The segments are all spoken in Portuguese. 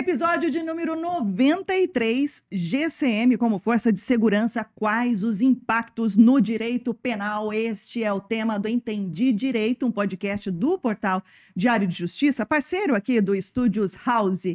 Episódio de número 93, GCM como Força de Segurança, quais os impactos no direito penal? Este é o tema do Entendi Direito, um podcast do portal Diário de Justiça, parceiro aqui do Estúdios House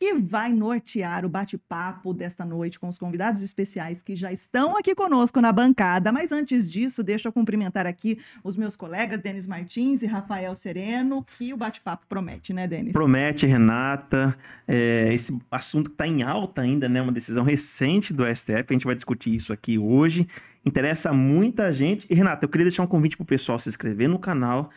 que vai nortear o bate-papo desta noite com os convidados especiais que já estão aqui conosco na bancada. Mas antes disso, deixa eu cumprimentar aqui os meus colegas Denis Martins e Rafael Sereno, que o bate-papo promete, né, Denis? Promete, Renata. É, esse assunto está em alta ainda, né? Uma decisão recente do STF. A gente vai discutir isso aqui hoje. Interessa muita gente. E, Renata, eu queria deixar um convite para o pessoal se inscrever no canal,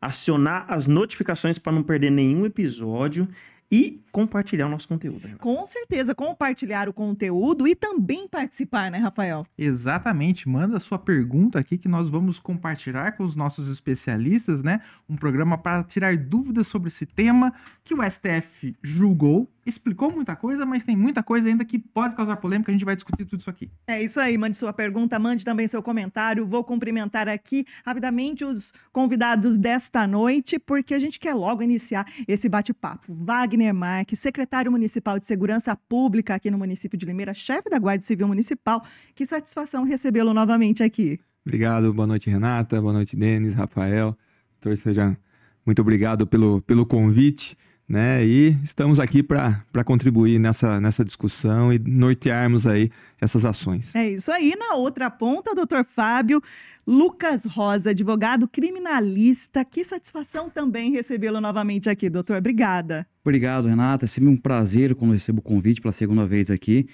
acionar as notificações para não perder nenhum episódio e compartilhar o nosso conteúdo. Com certeza, compartilhar o conteúdo e também participar, né, Rafael? Exatamente. Manda sua pergunta aqui que nós vamos compartilhar com os nossos especialistas, né? Um programa para tirar dúvidas sobre esse tema que o STF julgou explicou muita coisa, mas tem muita coisa ainda que pode causar polêmica. A gente vai discutir tudo isso aqui. É isso aí. Mande sua pergunta, mande também seu comentário. Vou cumprimentar aqui rapidamente os convidados desta noite, porque a gente quer logo iniciar esse bate-papo. Wagner Marques, secretário municipal de Segurança Pública aqui no município de Limeira, chefe da Guarda Civil Municipal. Que satisfação recebê-lo novamente aqui. Obrigado. Boa noite, Renata. Boa noite, Denis, Rafael. Doutor Sejam, muito obrigado pelo, pelo convite né? E estamos aqui para contribuir nessa, nessa discussão e nortearmos aí essas ações. É isso aí. Na outra ponta, doutor Fábio Lucas Rosa, advogado criminalista. Que satisfação também recebê-lo novamente aqui, doutor. Obrigada. Obrigado, Renata. É sempre um prazer quando recebo o convite pela segunda vez aqui.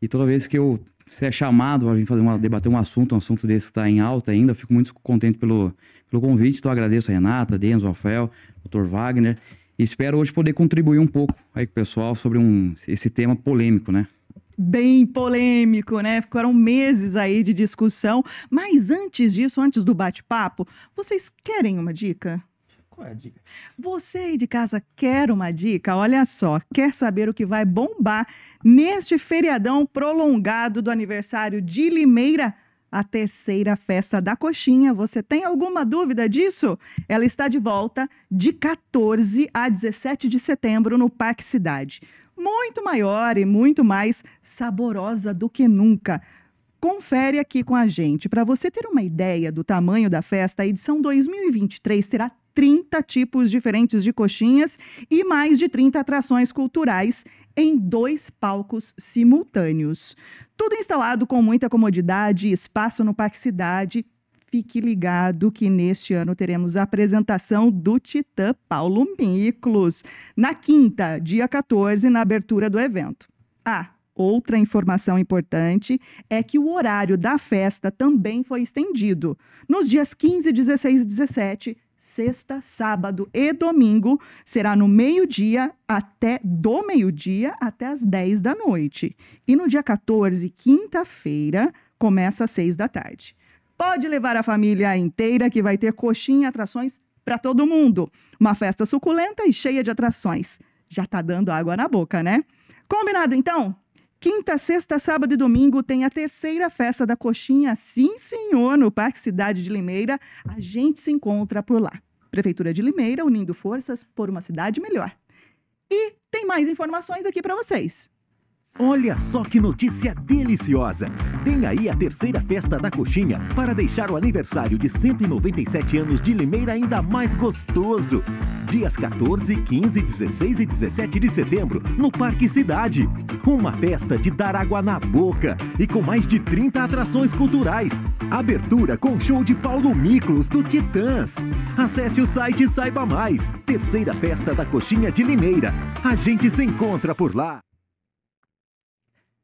E toda vez que eu ser chamado para vir fazer uma, debater um assunto, um assunto desse que está em alta ainda, eu fico muito contente pelo, pelo convite. Então, agradeço a Renata, Denzo, Rafael, doutor Wagner. E espero hoje poder contribuir um pouco aí com o pessoal sobre um, esse tema polêmico, né? Bem polêmico, né? Ficaram meses aí de discussão. Mas antes disso, antes do bate-papo, vocês querem uma dica? Qual é a dica? Você aí de casa quer uma dica? Olha só, quer saber o que vai bombar neste feriadão prolongado do aniversário de Limeira? A terceira festa da coxinha. Você tem alguma dúvida disso? Ela está de volta de 14 a 17 de setembro no Parque Cidade. Muito maior e muito mais saborosa do que nunca. Confere aqui com a gente. Para você ter uma ideia do tamanho da festa, a edição 2023 terá 30 tipos diferentes de coxinhas e mais de 30 atrações culturais em dois palcos simultâneos. Tudo instalado com muita comodidade e espaço no Parque Cidade. Fique ligado que neste ano teremos a apresentação do Titã Paulo Miklos, na quinta, dia 14, na abertura do evento. Ah, outra informação importante é que o horário da festa também foi estendido. Nos dias 15, 16 e 17, sexta, sábado e domingo será no meio-dia até do meio-dia até as 10 da noite. E no dia 14, quinta-feira, começa às 6 da tarde. Pode levar a família inteira que vai ter coxinha e atrações para todo mundo. Uma festa suculenta e cheia de atrações. Já tá dando água na boca, né? Combinado então? Quinta, sexta, sábado e domingo tem a terceira festa da coxinha, sim senhor, no Parque Cidade de Limeira. A gente se encontra por lá. Prefeitura de Limeira unindo forças por uma cidade melhor. E tem mais informações aqui para vocês. Olha só que notícia deliciosa! Tem aí a terceira festa da coxinha para deixar o aniversário de 197 anos de Limeira ainda mais gostoso. Dias 14, 15, 16 e 17 de setembro, no Parque Cidade. Uma festa de dar água na boca e com mais de 30 atrações culturais. Abertura com show de Paulo Miklos do Titãs. Acesse o site e saiba mais. Terceira festa da coxinha de Limeira. A gente se encontra por lá.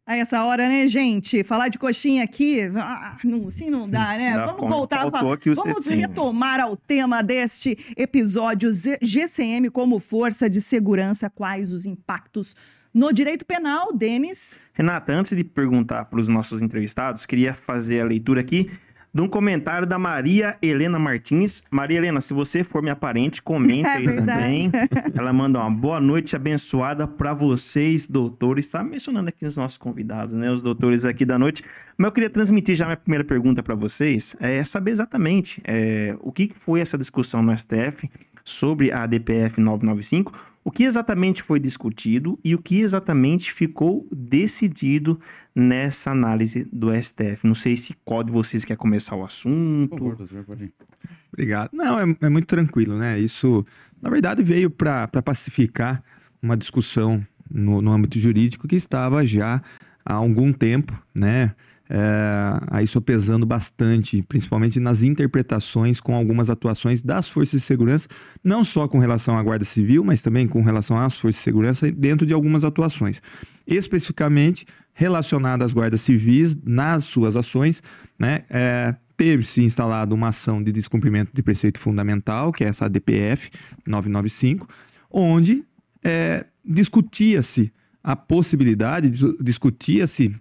A essa hora, né, gente? Falar de coxinha aqui, ah, não, assim não dá, né? Dá, vamos voltar, pra, vamos sim. retomar ao tema deste episódio GCM como força de segurança, quais os impactos no direito penal, Denis? Renata, antes de perguntar para os nossos entrevistados, queria fazer a leitura aqui de um comentário da Maria Helena Martins. Maria Helena, se você for minha parente, comenta É aí também. Ela manda uma boa noite abençoada para vocês, doutores. Está mencionando aqui os nossos convidados, né? Os doutores aqui da noite. Mas eu queria transmitir já minha primeira pergunta para vocês, é saber exatamente é, o que foi essa discussão no STF sobre a ADPF 995, o que exatamente foi discutido e o que exatamente ficou decidido nessa análise do STF. Não sei se qual de vocês quer começar o assunto. Obrigado. Não, é, é muito tranquilo, né? Isso, na verdade, veio para pacificar uma discussão no, no âmbito jurídico que estava já há algum tempo, né? É, aí sopesando bastante, principalmente nas interpretações com algumas atuações das forças de segurança, não só com relação à Guarda Civil, mas também com relação às forças de segurança dentro de algumas atuações. Especificamente relacionadas às guardas civis nas suas ações, né? É, teve-se instalado uma ação de descumprimento de preceito fundamental, que é essa DPF 995, onde é, discutia-se a possibilidade, discutia-se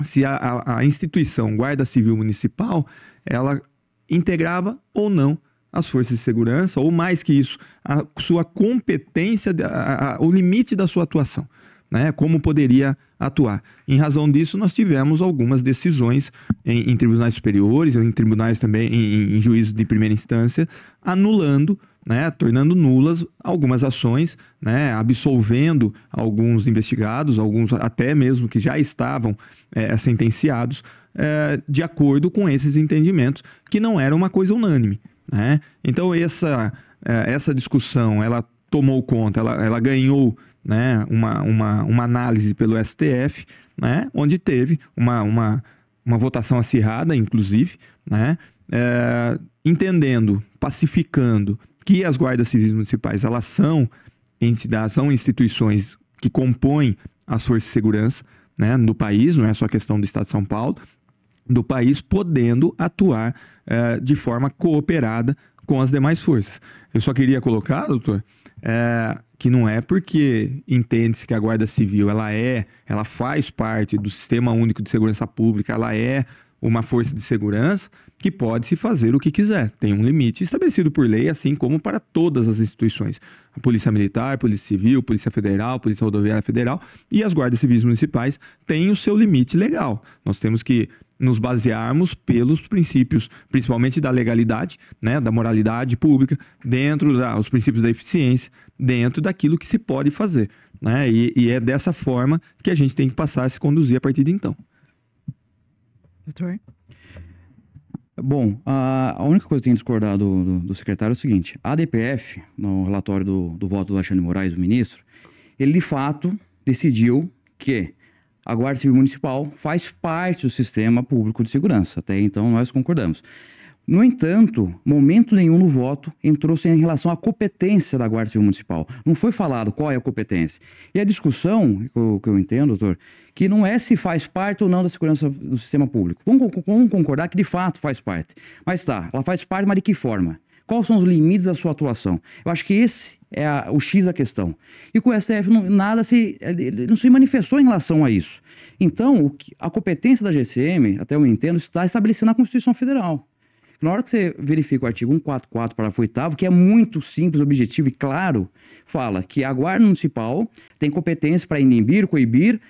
se a, a, a, instituição Guarda Civil Municipal ela integrava ou não as forças de segurança, ou mais que isso, a sua competência, a, o limite da sua atuação. Né, como poderia atuar. Em razão disso, nós tivemos algumas decisões em, em tribunais superiores, em tribunais também, em, em de primeira instância, anulando né, tornando nulas algumas ações, né, absolvendo alguns investigados, alguns até mesmo que já estavam é, sentenciados, é, de acordo com esses entendimentos, que não era uma coisa unânime. Né? Então, essa, é, essa discussão ela tomou conta, ela, ela ganhou né, uma, uma, uma análise pelo STF, né, onde teve uma, uma, uma votação acirrada, inclusive, né, é, entendendo, pacificando que as guardas civis municipais elas são entidades, são instituições que compõem as forças de segurança né, no país, não é só questão do Estado de São Paulo, do país podendo atuar eh, de forma cooperada com as demais forças. Eu só queria colocar, doutor, é, que não é porque entende-se que a Guarda Civil ela é, ela faz parte do Sistema Único de Segurança Pública, ela é uma força de segurança, que pode se fazer o que quiser. Tem um limite estabelecido por lei, assim como para todas as instituições. A Polícia Militar, Polícia Civil, Polícia Federal, Polícia Rodoviária Federal e as guardas civis municipais têm o seu limite legal. Nós temos que nos basearmos pelos princípios, principalmente da legalidade, né, da moralidade pública, dentro dos princípios da eficiência, dentro daquilo que se pode fazer. Né? E, e é dessa forma que a gente tem que passar a se conduzir a partir de então. Doutor? Bom, a, única coisa que tem discordado do, do, do, secretário é o seguinte: a ADPF, no relatório do, do voto do Alexandre Moraes, do ministro, ele de fato decidiu que a Guarda Civil Municipal faz parte do sistema público de segurança. Até então nós concordamos. No entanto, momento nenhum no voto entrou-se em relação à competência da Guarda Civil Municipal. Não foi falado qual é a competência. E a discussão, que eu, que eu entendo, doutor, que não é se faz parte ou não da segurança do sistema público. Vamos, concordar que de fato faz parte. Mas tá, ela faz parte, mas de que forma? Quais são os limites da sua atuação? Eu acho que esse é a, o X da questão. E com o STF não, nada se, não se manifestou em relação a isso. Então, a competência da GCM, até eu entendo, está estabelecida na Constituição Federal. Na hora que você verifica o artigo 144, parágrafo 8 que é muito simples, objetivo e claro, fala que a Guarda Municipal tem competência para inibir, coibir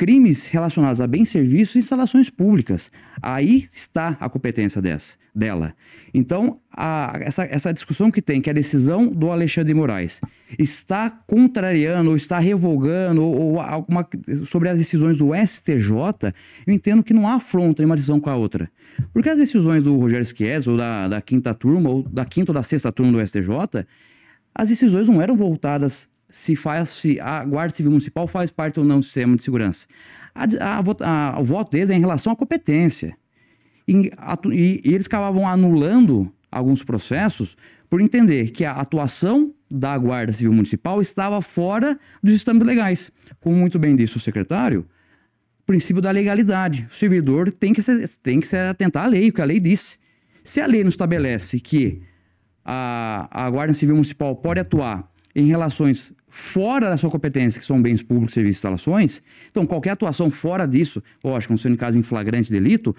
crimes relacionados a bens, serviços e instalações públicas. Aí está a competência dessa, dela. Então, a, essa, essa discussão que tem, que é a decisão do Alexandre de Moraes, está contrariando ou está revogando ou, ou alguma, sobre as decisões do STJ, eu entendo que não há afronta em uma decisão com a outra. Porque as decisões do Rogério Schies, ou da, da quinta turma, ou da quinta ou da sexta turma do STJ, as decisões não eram voltadas se, faz, se a Guarda Civil Municipal faz parte ou não do sistema de segurança. A, a, a, o voto deles é em relação à competência. E, e, eles acabavam anulando alguns processos por entender que a atuação da Guarda Civil Municipal estava fora dos sistemas legais. Como muito bem disse o secretário, o princípio da legalidade. O servidor tem que, ser, tem que se atentar à lei, o que a lei disse. Se a lei não estabelece que a, a Guarda Civil Municipal pode atuar em relações fora da sua competência, que são bens públicos, serviços e instalações, então qualquer atuação fora disso, lógico, não sendo em caso em flagrante delito,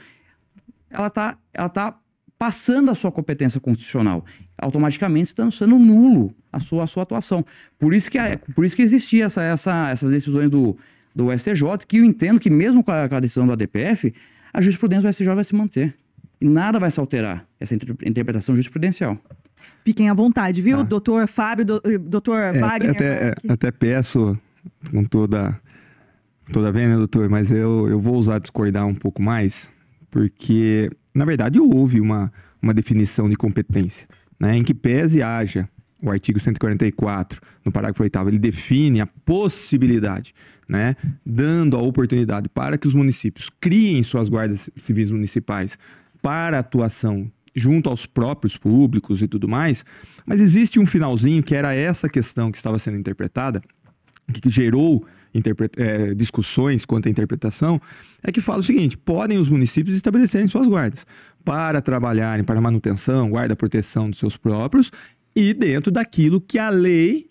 ela está ela tá passando a sua competência constitucional, automaticamente estando sendo nulo a sua, a sua atuação. Por isso que, por isso que existia essa, essa, essas decisões do, do STJ, que eu entendo que mesmo com a, com a decisão do ADPF, a jurisprudência do STJ vai se manter. E nada vai se alterar, essa interpretação jurisprudencial. Fiquem à vontade, viu? Tá. Doutor Fábio, do, eh, doutor É, Wagner. até, aqui. até peço com toda toda a né, doutor, mas eu, eu vou usar discordar um pouco mais, porque na verdade houve uma, uma definição de competência, né, em que pese haja o artigo 144, no parágrafo 8 ele define a possibilidade, né, dando a oportunidade para que os municípios criem suas guardas civis municipais para atuação junto aos próprios públicos e tudo mais, mas existe um finalzinho que era essa questão que estava sendo interpretada, que gerou eh, discussões quanto à interpretação, é que fala o seguinte: podem os municípios estabelecerem suas guardas para trabalharem para manutenção, guarda, proteção dos seus próprios e dentro daquilo que a lei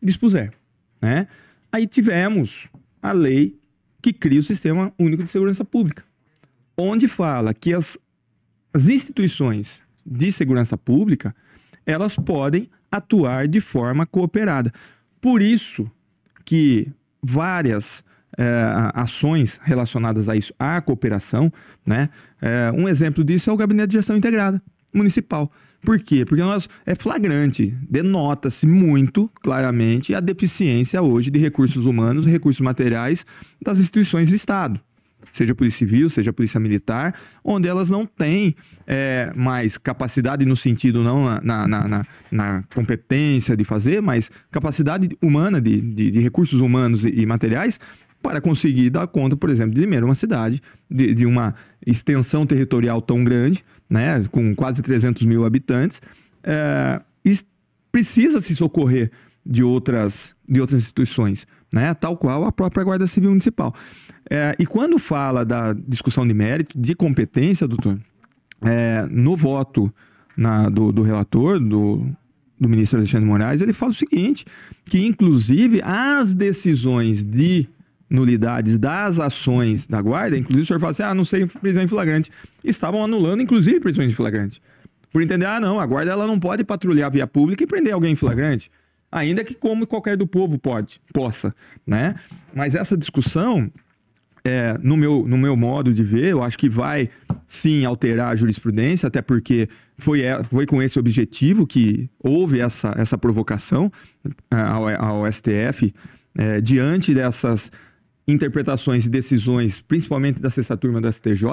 dispuser, né? Aí tivemos a lei que cria o Sistema Único de Segurança Pública, onde fala que as, as instituições de segurança pública elas podem atuar de forma cooperada. Por isso que várias eh, ações relacionadas a isso, à cooperação, né? Eh, um exemplo disso é o Gabinete de Gestão Integrada Municipal. Por quê? Porque nós é flagrante, denota-se muito claramente a deficiência hoje de recursos humanos recursos materiais das instituições de Estado seja Polícia Civil, seja Polícia Militar, onde elas não têm é, mais capacidade no sentido não na, na, na- na- competência de fazer, mas capacidade humana de, de- de recursos humanos e, e materiais para conseguir dar conta, por exemplo, de Limeira, uma cidade de, de uma extensão territorial tão grande, né, com quase 300 mil habitantes, é, precisa se socorrer de outras, de outras instituições, né? tal qual a própria Guarda Civil Municipal. É, e quando fala da discussão de mérito, de competência, doutor, é, no voto na- do, do relator, do, do ministro Alexandre Moraes, ele fala o seguinte: que inclusive as decisões de nulidades das ações da guarda, inclusive o senhor fala assim: ah, não sei prisão em flagrante, estavam anulando, inclusive, prisões em flagrante. Por entender, ah, não, a guarda ela não pode patrulhar via pública e prender alguém em flagrante. Ainda que como qualquer do povo pode, possa, né? Mas essa discussão, é, no, meu, no meu modo de ver, eu acho que vai sim alterar a jurisprudência, até porque foi, é- foi com esse objetivo que houve essa, essa provocação é, ao, ao STF, é, diante dessas interpretações e decisões, principalmente da sexta turma do STJ,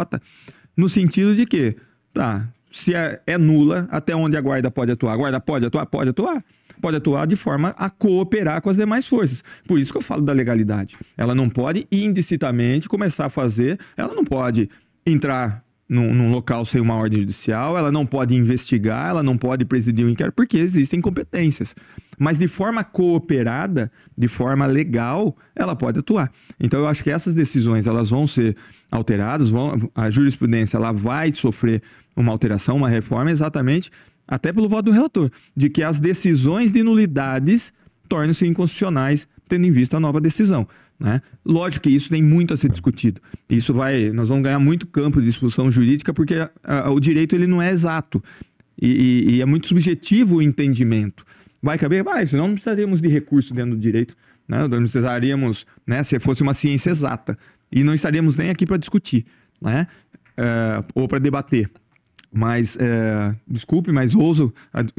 no sentido de que, tá, se é, é nula, até onde a guarda pode atuar? A guarda pode atuar? Pode atuar. Pode atuar de forma a cooperar com as demais forças. Por isso que eu falo da legalidade. Ela não pode indistintamente começar a fazer, ela não pode entrar num, num local sem uma ordem judicial, ela não pode investigar, ela não pode presidir o inquérito, porque existem competências. Mas de forma cooperada, de forma legal, ela pode atuar. Então eu acho que essas decisões elas vão ser alteradas, vão, a jurisprudência ela vai sofrer uma alteração, uma reforma, exatamente até pelo voto do relator, de que as decisões de nulidades tornam-se inconstitucionais, tendo em vista a nova decisão. Né? Lógico que isso tem muito a ser discutido. Isso vai, nós vamos ganhar muito campo de discussão jurídica, porque a- a- o direito ele não é exato e, e- e é muito subjetivo o entendimento. Vai caber? Vai, senão não precisaríamos de recurso dentro do direito. Né? Não precisaríamos, né, se fosse uma ciência exata. E não estaríamos nem aqui para discutir, né? É, ou para debater. Mas, é, desculpe, mas ouso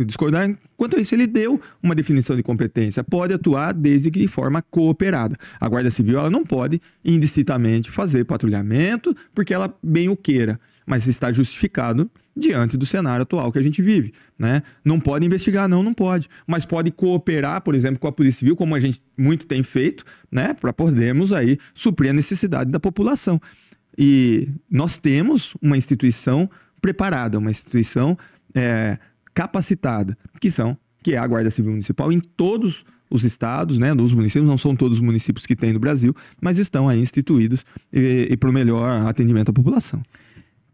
discordar. Quanto a isso, ele deu uma definição de competência. Pode atuar desde que de forma cooperada. A Guarda Civil ela não pode indistintamente fazer patrulhamento porque ela bem o queira, mas está justificado diante do cenário atual que a gente vive. Né? Não pode investigar, não, não pode. Mas pode cooperar, por exemplo, com a Polícia Civil, como a gente muito tem feito, né? para podermos aí suprir a necessidade da população. E nós temos uma instituição preparada, uma instituição é, capacitada, que são que é a Guarda Civil Municipal em todos os estados, né, nos municípios, não são todos os municípios que tem no Brasil, mas estão aí instituídos e, e para o melhor atendimento à população.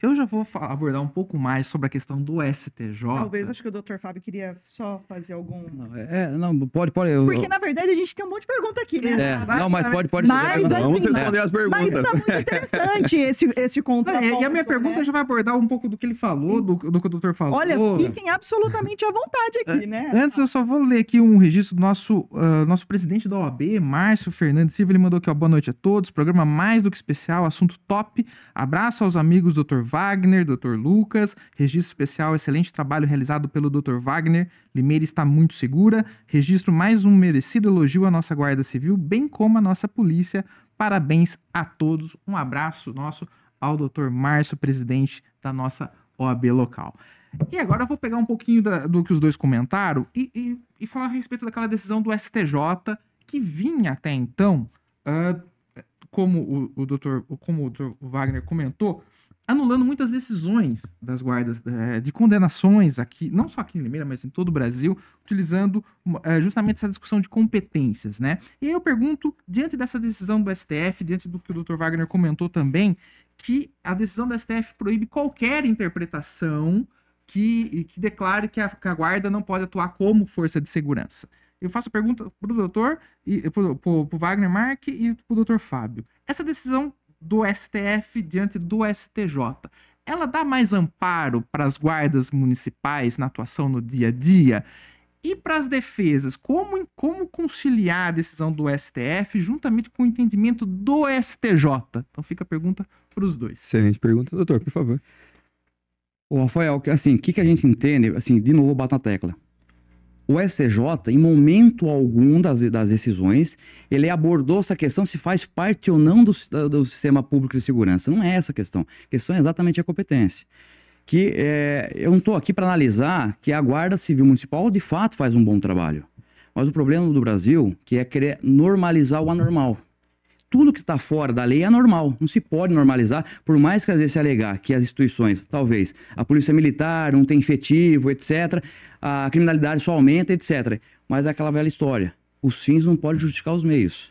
Eu já vou abordar um pouco mais sobre a questão do STJ. Talvez, acho que o doutor Fábio queria só fazer algum... Não, é, não, pode, pode. eu- Porque, na verdade, a gente tem um monte de pergunta aqui, né? É, não, mas pode, pode. Mas, assim, pergunta. Vamos mas- responder as Mas perguntas. tá muito interessante esse, esse Não, contraponto. e, e a minha pergunta né? já vai abordar um pouco do que ele falou, do, do que o doutor falou. Olha, fiquem absolutamente à vontade aqui, né? Antes, eu só vou ler aqui um registro do nosso, ah, nosso presidente da OAB, Márcio Fernandes Silva. Ele mandou aqui, ó, boa noite a todos. Programa mais do que especial, assunto top. Abraço aos amigos Dr. Wagner, Dr. Lucas. Registro especial, excelente trabalho realizado pelo Dr. Wagner. Limeira está muito segura. Registro mais um merecido elogio à nossa Guarda Civil, bem como à nossa polícia. Parabéns a todos. Um abraço nosso ao Dr. Márcio, presidente da nossa OAB local. E agora eu vou pegar um pouquinho da- do que os dois comentaram e, e- e falar a respeito daquela decisão do STJ que vinha até então, ah, como o, o doutor, como o Dr. Wagner comentou, anulando muitas decisões das guardas eh, de condenações aqui, não só aqui em Limeira, mas em todo o Brasil, utilizando eh, justamente essa discussão de competências, né? E aí eu pergunto, diante dessa decisão do STF, diante do que o Dr. Wagner comentou também, que a decisão do STF proíbe qualquer interpretação que, que declare que a, que a guarda não pode atuar como força de segurança. Eu faço a pergunta para o doutor, para o Wagner Mark e para o doutor Fábio. Essa decisão do STF diante do STJ, ela dá mais amparo para as guardas municipais na atuação no dia a dia? E para as defesas, como, como conciliar a decisão do STF juntamente com o entendimento do STJ? Então fica a pergunta para os dois. Excelente pergunta, doutor, por favor. Ô, Rafael, assim, o que, que a gente entende? Assim, de novo, bato na tecla. O STJ, em momento algum das, das decisões, ele abordou essa questão se faz parte ou não do, do sistema público de segurança. Não é essa a questão. A questão é exatamente a competência. Que é, eu não estou aqui para analisar que a Guarda Civil Municipal de fato faz um bom trabalho. Mas o problema do Brasil que é querer normalizar o anormal tudo que está fora da lei é normal, não se pode normalizar, por mais que às vezes se alegar que as instituições, talvez, a polícia militar não tem efetivo, etc., a criminalidade só aumenta, etc. Mas é aquela velha história, os fins não podem justificar os meios.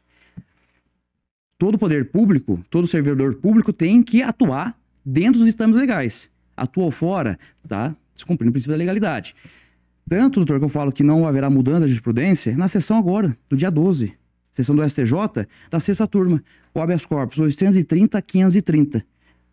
Todo poder público, todo servidor público tem que atuar dentro dos estames legais. Atuou fora, tá descumprindo o princípio da legalidade. Tanto, doutor, que eu falo que não haverá mudança de jurisprudência, na sessão agora, do dia 12, sessão do STJ, da sexta turma, o habeas corpus 830 530,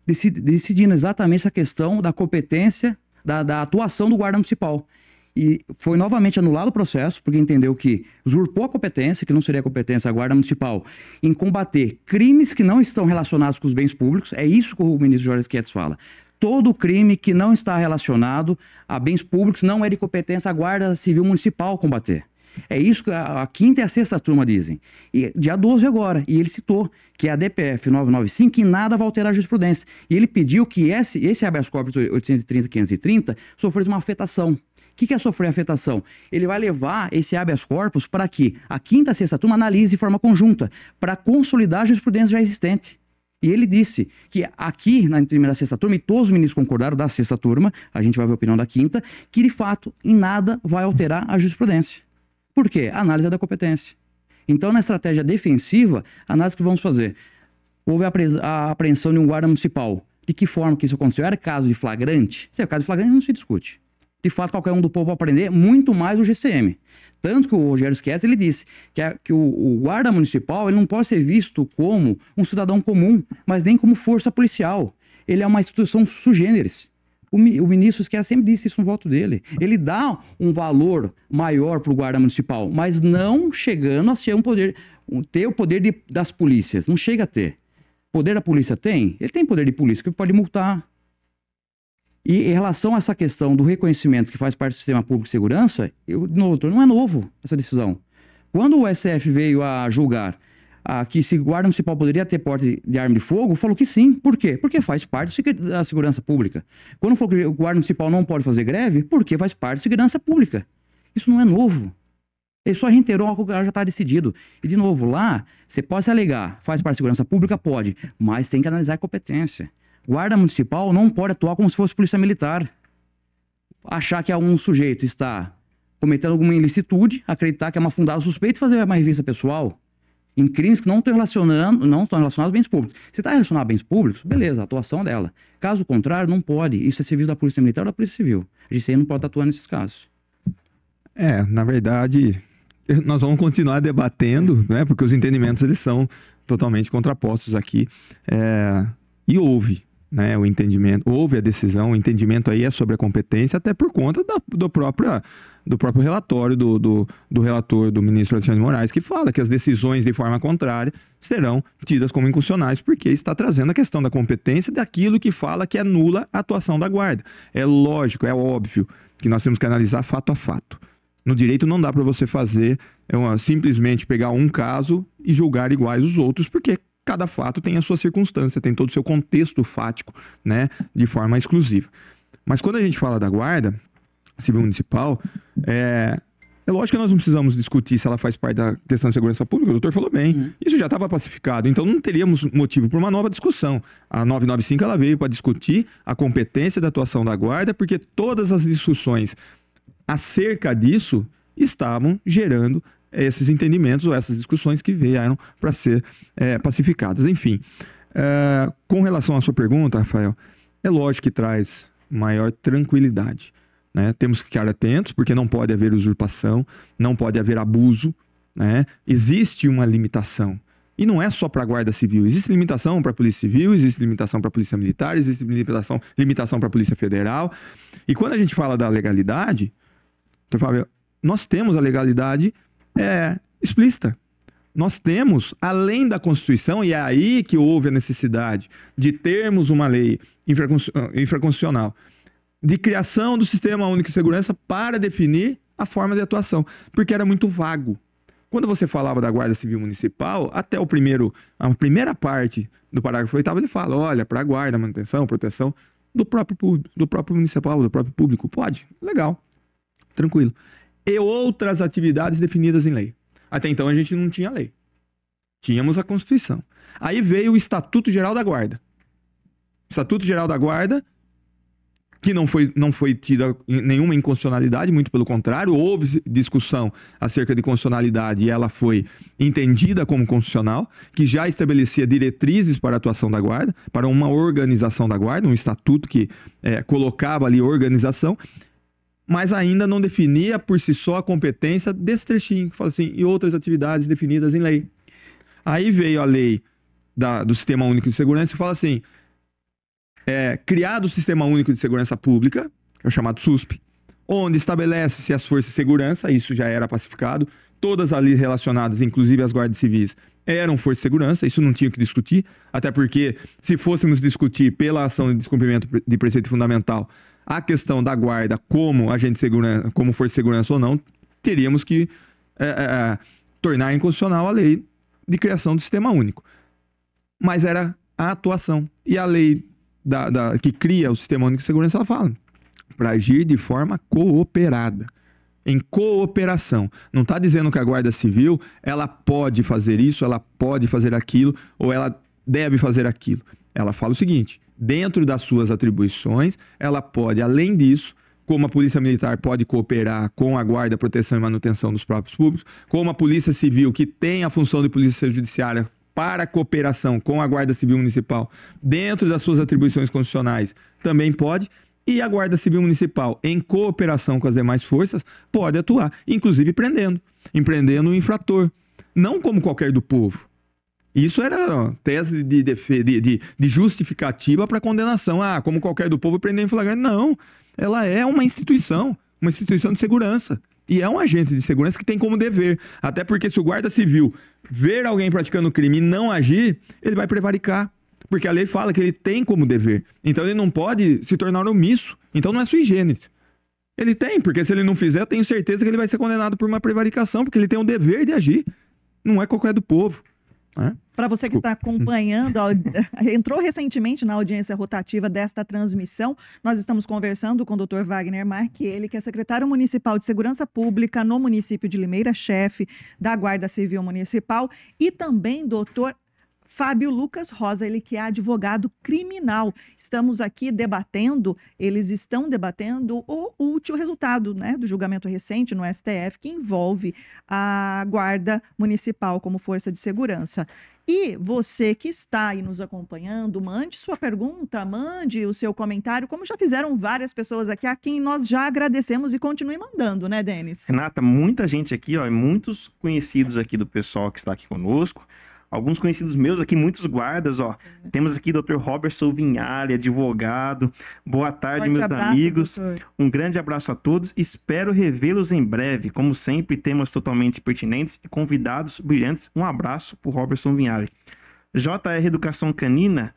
deci- decidindo exatamente essa questão da competência, da, da atuação do guarda municipal. E foi novamente anulado o processo, porque entendeu que usurpou a competência, que não seria a competência da Guarda Municipal, em combater crimes que não estão relacionados com os bens públicos. É isso que o ministro Jorge Quetes fala. Todo crime que não está relacionado a bens públicos não é de competência da Guarda Civil Municipal combater. É isso que a, a quinta e a sexta turma dizem. E dia 12 agora. E ele citou que a DPF 995 em nada vai alterar a jurisprudência. E ele pediu que esse, esse habeas corpus 830 530 sofresse uma afetação. O que, que é sofrer afetação? Ele vai levar esse habeas corpus para que a quinta e a sexta turma analise de forma conjunta, para consolidar a jurisprudência já existente. E ele disse que aqui, na primeira sexta turma, e todos os ministros concordaram da sexta turma, a gente vai ver a opinião da quinta, que de fato em nada vai alterar a jurisprudência. Por quê? A análise é da competência. Então, na estratégia defensiva, a análise que vamos fazer. Houve a, apreensão de um guarda municipal. De que forma que isso aconteceu? Era caso de flagrante? Se é caso de flagrante, não se discute. De fato, qualquer um do povo aprender muito mais o GCM. Tanto que o Rogério Schietti, ele disse que, a- que o, o guarda municipal ele não pode ser visto como um cidadão comum, mas nem como força policial. Ele é uma instituição sugêneres. O, o ministro Schietti sempre disse isso no voto dele. Ele dá um valor maior para o guarda municipal, mas não chegando a ser um poder, um- ter o poder de- das polícias. Não chega a ter. Poder da polícia tem? Ele tem poder de polícia, que pode multar. E em relação a essa questão do reconhecimento que faz parte do sistema público de segurança, eu, no doutor, não é novo essa decisão. Quando o STF veio a julgar ah, que se guarda municipal poderia ter porte de arma de fogo, falou que sim. Por quê? Porque faz parte da segu- da segurança pública. Quando falou que o guarda municipal não pode fazer greve, porque faz parte da segurança pública. Isso não é novo. Ele só reiterou algo que já está decidido. E, de novo, lá, você pode se alegar, faz parte da segurança pública? Pode, mas tem que analisar a competência. Guarda municipal não pode atuar como se fosse polícia militar. Achar que um sujeito está cometendo alguma ilicitude, acreditar que é uma fundada suspeita e fazer uma revista pessoal em crimes que não estão relacionando, não estão relacionados a bens públicos. Se está relacionado a bens públicos, beleza, a atuação dela. Caso contrário, não pode. Isso é serviço da Polícia Militar ou da Polícia Civil. A GCM não pode atuar nesses casos. É, na verdade, nós vamos continuar debatendo, né? Porque os entendimentos eles são totalmente contrapostos aqui. É, e houve, né, o entendimento, houve a decisão, o entendimento aí é sobre a competência, até por conta da, do, própria, do próprio relatório do, do, do relator, do ministro Alexandre de Moraes, que fala que as decisões de forma contrária serão tidas como inconstitucionais, porque está trazendo a questão da competência daquilo que fala que é nula a atuação da guarda. É lógico, é óbvio que nós temos que analisar fato a fato. No direito não dá para você fazer é uma, simplesmente pegar um caso e julgar iguais os outros, porque cada fato tem a sua circunstância, tem todo o seu contexto fático, né, de forma exclusiva. Mas quando a gente fala da guarda civil municipal, é, é lógico que nós não precisamos discutir se ela faz parte da questão de segurança pública, o doutor falou bem. Uhum. Isso já estava pacificado, então não teríamos motivo para uma nova discussão. A 995 ela veio para discutir a competência da atuação da guarda, porque todas as discussões acerca disso estavam gerando esses entendimentos ou essas discussões que vieram para ser é, pacificadas. Enfim, é, com relação à sua pergunta, Rafael, é lógico que traz maior tranquilidade. Né? Temos que ficar atentos, porque não pode haver usurpação, não pode haver abuso. Né? Existe uma limitação. E não é só para a Guarda Civil. Existe limitação para a Polícia Civil, existe limitação para a Polícia Militar, existe limitação, limitação para a Polícia Federal. E quando a gente fala da legalidade, Fábio, nós temos a legalidade é, explícita. Nós temos, além da Constituição, e é aí que houve a necessidade de termos uma lei infraconstitucional de criação do Sistema Único de Segurança para definir a forma de atuação, porque era muito vago. Quando você falava da Guarda Civil Municipal, até o primeiro, a primeira parte do parágrafo 8 ele fala: olha, para a guarda, manutenção, proteção do próprio, do próprio municipal, do próprio público. Pode, legal, tranquilo e outras atividades definidas em lei. Até então a gente não tinha lei. Tínhamos a Constituição. Aí veio o Estatuto Geral da Guarda. Estatuto Geral da Guarda, que não foi, não foi tida nenhuma inconstitucionalidade, muito pelo contrário, houve discussão acerca de constitucionalidade e ela foi entendida como constitucional, que já estabelecia diretrizes para a atuação da Guarda, para uma organização da Guarda, um estatuto que é, colocava ali organização, mas ainda não definia por si só a competência desse trechinho, que fala assim, e outras atividades definidas em lei. Aí veio a lei da, do Sistema Único de Segurança e fala assim: é, criado o Sistema Único de Segurança Pública, é o chamado SUSP, onde estabelece-se as forças de segurança, isso já era pacificado, todas ali relacionadas, inclusive as guardas civis, eram forças de segurança, isso não tinha que discutir, até porque se fôssemos discutir pela ação de descumprimento de preceito fundamental, a questão da guarda como agente de segurança, como força de segurança ou não, teríamos que é, é, é, tornar inconstitucional a lei de criação do sistema único. Mas era a atuação. E a lei da, da, que cria o sistema único de segurança, ela fala para agir de forma cooperada. Em cooperação. Não está dizendo que a Guarda Civil ela pode fazer isso, ela pode fazer aquilo, ou ela deve fazer aquilo. Ela fala o seguinte: dentro das suas atribuições, ela pode, além disso, como a Polícia Militar pode cooperar com a Guarda, Proteção e Manutenção dos próprios públicos, como a Polícia Civil, que tem a função de Polícia Judiciária para cooperação com a Guarda Civil Municipal, dentro das suas atribuições constitucionais, também pode. E a Guarda Civil Municipal, em cooperação com as demais forças, pode atuar, inclusive prendendo, empreendendo o infrator. Não como qualquer do povo, isso era tese de, de, de, de justificativa para condenação. Ah, como qualquer do povo prender em flagrante. Não. Ela é uma instituição, uma instituição de segurança. E é um agente de segurança que tem como dever. Até porque se o guarda civil ver alguém praticando crime e não agir, ele vai prevaricar. Porque a lei fala que ele tem como dever. Então ele não pode se tornar omisso. Então não é sui generis. Ele tem, porque se ele não fizer, eu tenho certeza que ele vai ser condenado por uma prevaricação, porque ele tem o dever de agir. Não é qualquer do povo. É? Para você que está acompanhando, entrou recentemente na audiência rotativa desta transmissão, nós estamos conversando com o Dr. Wagner Marque, ele que é secretário municipal de Segurança Pública no município de Limeira, chefe da Guarda Civil Municipal, e também doutor Fábio Lucas Rosa, ele que é advogado criminal. Estamos aqui debatendo, eles estão debatendo o último resultado né, do julgamento recente no STF que envolve a Guarda Municipal como força de segurança. E você que está aí nos acompanhando, mande sua pergunta, mande o seu comentário, como já fizeram várias pessoas aqui, a quem nós já agradecemos e continue mandando, né, Denis? Renata, muita gente aqui, ó, muitos conhecidos aqui do pessoal que está aqui conosco alguns conhecidos meus aqui, muitos guardas, ó. Temos aqui Dr. Robertson Vinhali, advogado. Boa tarde, Forte meus abraço, amigos. doutor. Um grande abraço a todos. Espero revê-los em breve. Como sempre, temas totalmente pertinentes e convidados brilhantes. Um abraço pro Robertson Vinhali. JR Educação Canina,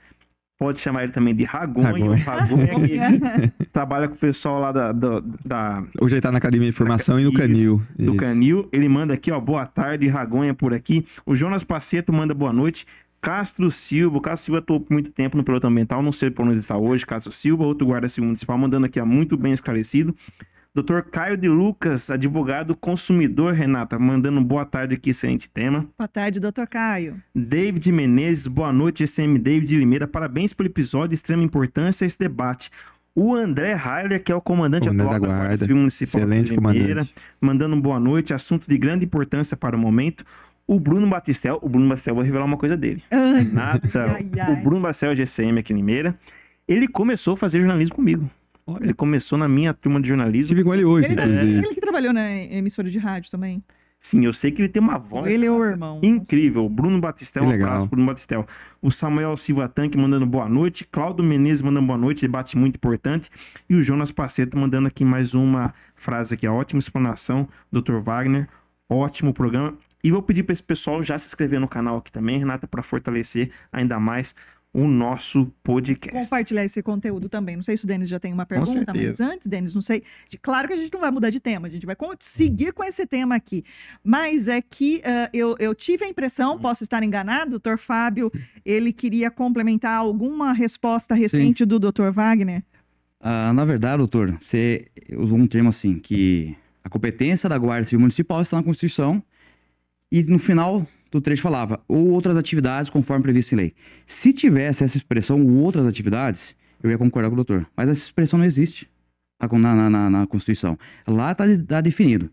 pode chamar ele também de Ragonho. Ragonho. Ragonho que trabalha com o pessoal lá da, da, da- Hoje ele tá na Academia de Formação e no Isso, Canil. do Isso. Canil. Ele manda aqui, ó, boa tarde, Ragonha por aqui. O Jonas Paceto manda boa noite. Castro Silva, o Castro Silva atuou por muito tempo no piloto ambiental, não sei por onde ele está hoje. Castro Silva, outro guarda civil municipal, mandando aqui, ó, muito bem esclarecido. Dr. Caio de Lucas, advogado consumidor, Renata, mandando boa tarde aqui, excelente tema. Boa tarde, doutor Caio. David Menezes, boa noite, SM David Limeira. Parabéns pelo episódio, de extrema importância esse debate. O André Heiler, que é o comandante Comandante atual da da Guarda Guarda. Civil Municipal Excelente de Limeira, comandante. mandando boa noite, assunto de grande importância para o momento. O Bruno Batistel, o Bruno Batistel, vou revelar uma coisa dele. Renata, Ai, ai. o Bruno Batistel, GCM aqui em Limeira, ele começou a fazer jornalismo comigo. Ele começou na minha turma de jornalismo. Estive com ele hoje, Ele, inclusive. ele que trabalhou na emissora de rádio também. Sim, eu sei que ele tem uma voz Ele é o irmão. Incrível. Bruno Batistel, um legal. abraço Bruno Batistel. O Samuel Silva Tanque mandando boa noite. Cláudio Menezes mandando boa noite, debate muito importante. E o Jonas Paceto mandando aqui mais uma frase aqui. Ótima explanação, Dr. Wagner. Ótimo programa. E vou pedir para esse pessoal já se inscrever no canal aqui também, Renata, para fortalecer ainda mais o nosso podcast. Compartilhar esse conteúdo também. Não sei se o Denis já tem uma pergunta, mas antes, Denis, não sei. de- Claro que a gente não vai mudar de tema, a gente vai seguir com esse tema aqui. Mas é que ah, eu, eu tive a impressão, posso estar enganado, doutor Fábio, ele queria complementar alguma resposta recente do doutor Wagner. Ah, na verdade, doutor, você usou um termo assim, que a competência da Guarda Civil Municipal está na Constituição e no final do trecho falava, ou outras atividades conforme previsto em lei. Se tivesse essa expressão, ou outras atividades, eu ia concordar com o doutor. Mas essa expressão não existe na, na, na- na Constituição. Lá está definido.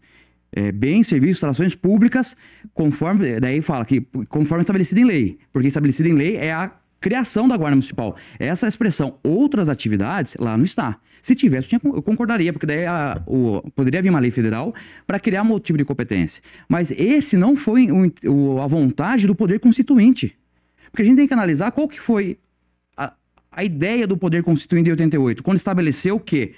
É, bens, serviços, instalações públicas, conforme. Daí fala que conforme estabelecido em lei. Porque estabelecido em lei é a criação da Guarda Municipal. Essa expressão, outras atividades, lá não está. Se tivesse, eu, concordaria, porque daí a- o- poderia vir uma lei federal para criar um outro tipo de competência. Mas esse não foi o o- a vontade do poder constituinte. Porque a gente tem que analisar qual que foi a, a ideia do poder constituinte de 88, quando estabeleceu que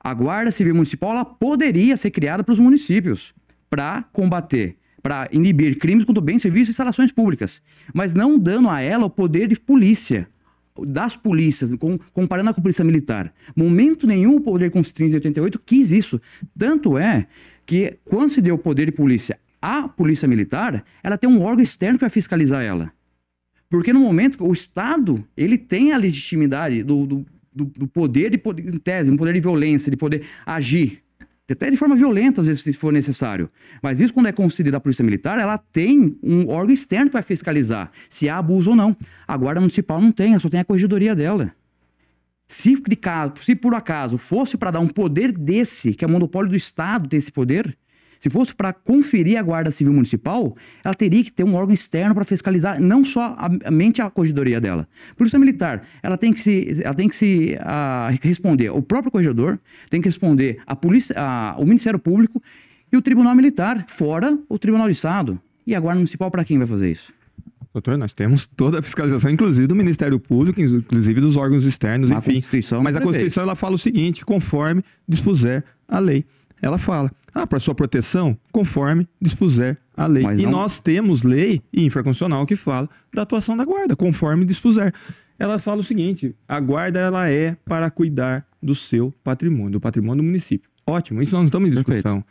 a Guarda Civil Municipal ela poderia ser criada para os municípios para combater, para inibir crimes contra bens, serviços e instalações públicas, mas não dando a ela o poder de polícia das polícias, com- comparando com a polícia militar. Momento nenhum o poder constituinte de 88 quis isso. Tanto é que quando se deu o poder de polícia à polícia militar, ela tem um órgão externo que vai fiscalizar ela. Porque no momento o Estado, ele tem a legitimidade do, do, do- poder de em tese, um poder de violência, de poder agir. Até de forma violenta, às vezes, se for necessário. Mas isso, quando é concedido à Polícia Militar, ela tem um órgão externo que vai fiscalizar se há abuso ou não. A Guarda Municipal não tem, ela só tem a corregedoria dela. Se, de caso, se por acaso fosse para dar um poder desse, que é o monopólio do Estado ter esse poder, se fosse para conferir a Guarda Civil Municipal, ela teria que ter um órgão externo para fiscalizar não só a, a mente a corregedoria dela. Polícia Militar, ela tem que se, ela tem que se ah, responder o próprio corregedor, tem que responder a polícia, a- o Ministério Público e o Tribunal Militar, fora o Tribunal do Estado. E a Guarda Municipal, para quem vai fazer isso? Doutor, nós temos toda a fiscalização, inclusive do Ministério Público, inclusive dos órgãos externos, A enfim. Constituição Mas a. Constituição ela fala o seguinte: conforme dispuser a lei. Ela fala, ah, para sua proteção, conforme dispuser a lei. Mas e não- nós temos lei infraconstitucional que fala da atuação da guarda, conforme dispuser. Ela fala o seguinte: a guarda ela é para cuidar do seu patrimônio, do patrimônio do município. Ótimo, isso nós não estamos em Perfeito. discussão.